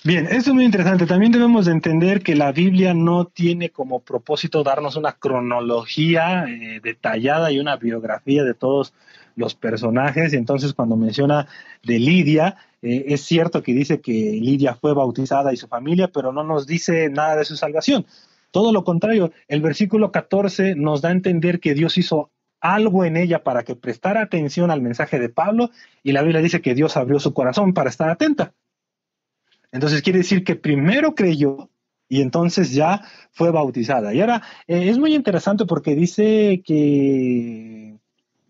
Bien, esto es muy interesante. También debemos de entender que la Biblia no tiene como propósito darnos una cronología eh, detallada y una biografía de todos los personajes. Entonces cuando menciona de Lidia, eh, es cierto que dice que Lidia fue bautizada y su familia, pero no nos dice nada de su salvación. Todo lo contrario, el versículo 14 nos da a entender que Dios hizo algo en ella para que prestara atención al mensaje de Pablo y la Biblia dice que Dios abrió su corazón para estar atenta. Entonces quiere decir que primero creyó y entonces ya fue bautizada. Y ahora eh, es muy interesante porque dice que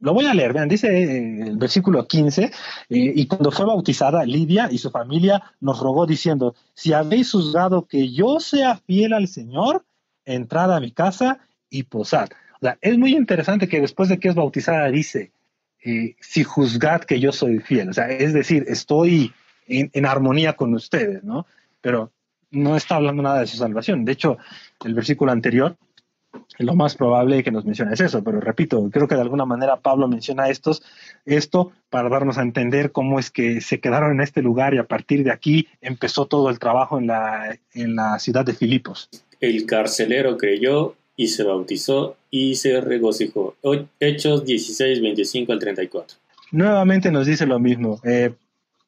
lo voy a leer, vean, dice eh, el versículo 15, eh, y cuando fue bautizada, Lidia y su familia nos rogó diciendo, si habéis juzgado que yo sea fiel al Señor, entrad a mi casa y posad. O sea, es muy interesante que después de que es bautizada dice, eh, si juzgad que yo soy fiel. O sea, es decir, estoy en, en armonía con ustedes, ¿no? Pero no está hablando nada de su salvación. De hecho, el versículo anterior lo más probable que nos mencione es eso, pero repito, creo que de alguna manera Pablo menciona estos, esto para darnos a entender cómo es que se quedaron en este lugar y a partir de aquí empezó todo el trabajo en la, en la ciudad de Filipos. El carcelero creyó y se bautizó y se regocijó. Hechos 16, 25 al 34. Nuevamente nos dice lo mismo. Eh,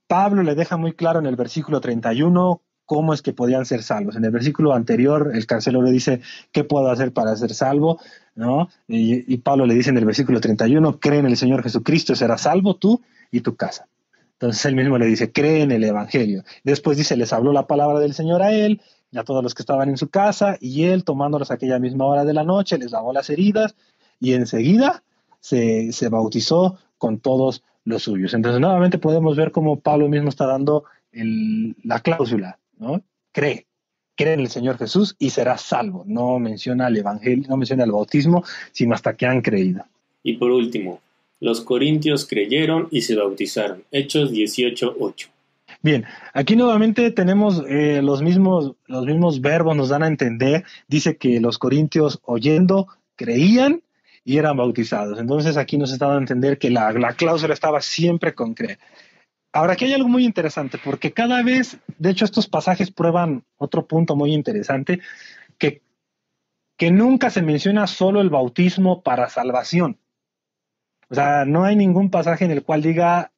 Pablo le deja muy claro en el versículo 31 cómo es que podían ser salvos. En el versículo anterior, el carcelero dice, ¿qué puedo hacer para ser salvo? ¿No? Y, Pablo le dice en el versículo 31, cree en el Señor Jesucristo, serás salvo tú y tu casa. Entonces él mismo le dice, cree en el Evangelio. Después dice, les habló la palabra del Señor a él y a todos los que estaban en su casa, y él, tomándolos aquella misma hora de la noche, les lavó las heridas y enseguida se, se bautizó con todos los suyos. Entonces nuevamente podemos ver cómo Pablo mismo está dando la cláusula ¿no? Cree, cree en el Señor Jesús y será salvo. No menciona el Evangelio, no menciona el bautismo, sino hasta que han creído. Y por último, los corintios creyeron y se bautizaron. Hechos 18:8. Bien, aquí nuevamente tenemos eh, los, mismos, los mismos verbos, nos dan a entender, dice que los corintios oyendo creían y eran bautizados. Entonces aquí nos está dando a entender que la, la cláusula estaba siempre con creer. Ahora, aquí hay algo muy interesante, porque cada vez, de hecho, estos pasajes prueban otro punto muy interesante, que, nunca se menciona solo el bautismo para salvación. O sea, no hay ningún pasaje en el cual diga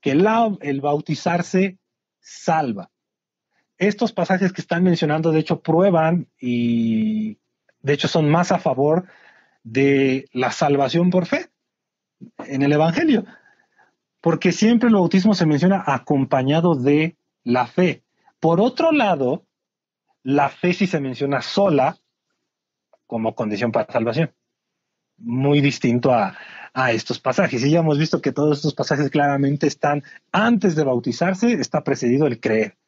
que el, el bautizarse salva. Estos pasajes que están mencionando, de hecho, prueban y, de hecho, son más a favor de la salvación por fe en el Evangelio. Porque siempre el bautismo se menciona acompañado de la fe. Por otro lado, la fe sí se menciona sola como condición para salvación. Muy distinto a, a estos pasajes. Y ya hemos visto que todos estos pasajes claramente están antes de bautizarse, está precedido el creer.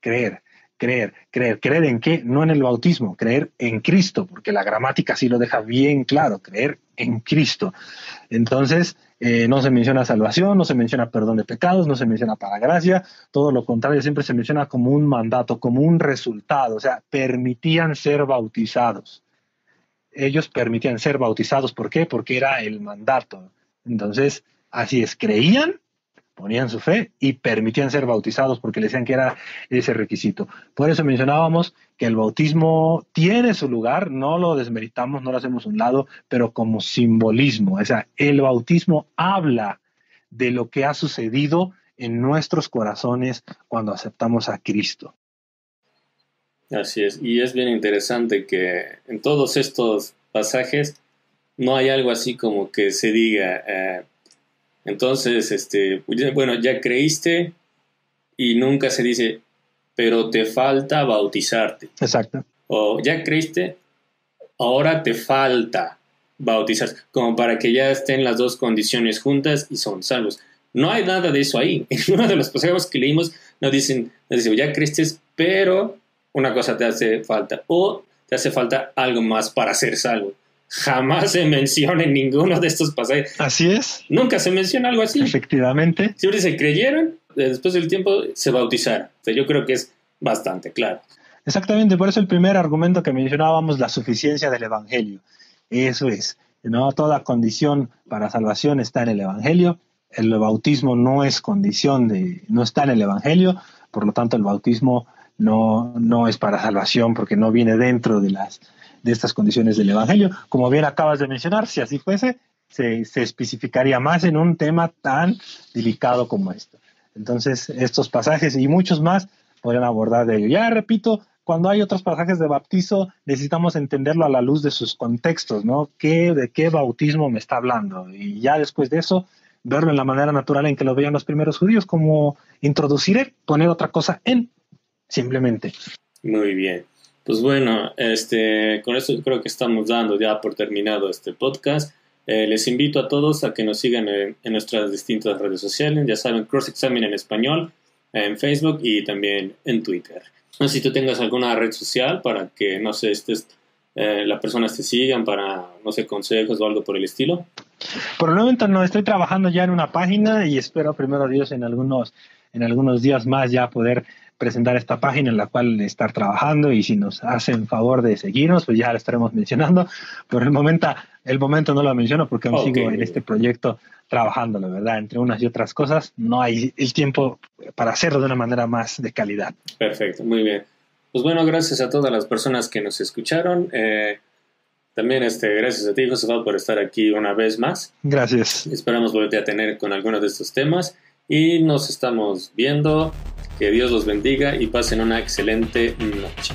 Creer creer, creer, creer en qué, no en el bautismo, creer en Cristo, porque la gramática sí lo deja bien claro, creer en Cristo. Entonces, eh, no se menciona salvación, no se menciona perdón de pecados, no se menciona para gracia, todo lo contrario, siempre se menciona como un mandato, como un resultado, o sea, permitían ser bautizados. Ellos permitían ser bautizados, ¿por qué? Porque era el mandato. Entonces, así es, creían ponían su fe y permitían ser bautizados porque le decían que era ese requisito. Por eso mencionábamos que el bautismo tiene su lugar, no lo desmeritamos, no lo hacemos un lado, pero como simbolismo. O sea, el bautismo habla de lo que ha sucedido en nuestros corazones cuando aceptamos a Cristo. Así es, y es bien interesante que en todos estos pasajes no hay algo así como que se diga, eh, entonces, este, bueno, ya creíste y nunca se dice, pero te falta bautizarte. Exacto. O ya creíste, ahora te falta bautizarse, como para que ya estén las dos condiciones juntas y son salvos. No hay nada de eso ahí. En [laughs] uno de los pasajes que leímos nos dicen, nos dicen, ya creíste, pero una cosa te hace falta. O te hace falta algo más para ser salvo jamás se menciona en ninguno de estos pasajes. Así es. Nunca se menciona algo así. Efectivamente. Siempre se creyeron, después del tiempo se bautizaron. yo creo que es bastante claro. Exactamente, por eso el primer argumento que mencionábamos, la suficiencia del Evangelio. Eso es, no toda condición para salvación está en el Evangelio. El bautismo no es condición de, no está en el Evangelio, por lo tanto el bautismo no, no es para salvación porque no viene dentro de las, de estas condiciones del Evangelio. Como bien acabas de mencionar, si así fuese, se, especificaría más en un tema tan delicado como esto. Entonces, estos pasajes y muchos más podrían abordar de ello. Ya repito, cuando hay otros pasajes de bautizo, necesitamos entenderlo a la luz de sus contextos, ¿no? ¿Qué, ¿De qué bautismo me está hablando? Y ya después de eso, verlo en la manera natural en que lo veían los primeros judíos, como introducir, poner otra cosa en, simplemente. Muy bien. Pues bueno, este, con eso creo que estamos dando ya por terminado este podcast. Eh, les invito a todos a que nos sigan en, nuestras distintas redes sociales. Ya saben, Cross Examine en español, en Facebook y también en Twitter. Si tú tengas alguna red social para que, no sé, estés, eh, las personas te sigan para, no sé, consejos o algo por el estilo. Por el momento no, estoy trabajando ya en una página y espero primero Dios en algunos, en algunos días más ya poder presentar esta página en la cual estar trabajando y si nos hacen favor de seguirnos, pues ya la estaremos mencionando. Por el momento, el momento no lo menciono porque aún sigo en este proyecto trabajando, la verdad, entre unas y otras cosas, no hay el tiempo para hacerlo de una manera más de calidad. Perfecto, muy bien. Pues bueno, gracias a todas las personas que nos escucharon. Eh, también este, gracias a ti, José, por estar aquí una vez más. Gracias. Esperamos volverte a tener con algunos de estos temas y nos estamos viendo. Que Dios los bendiga y pasen una excelente noche.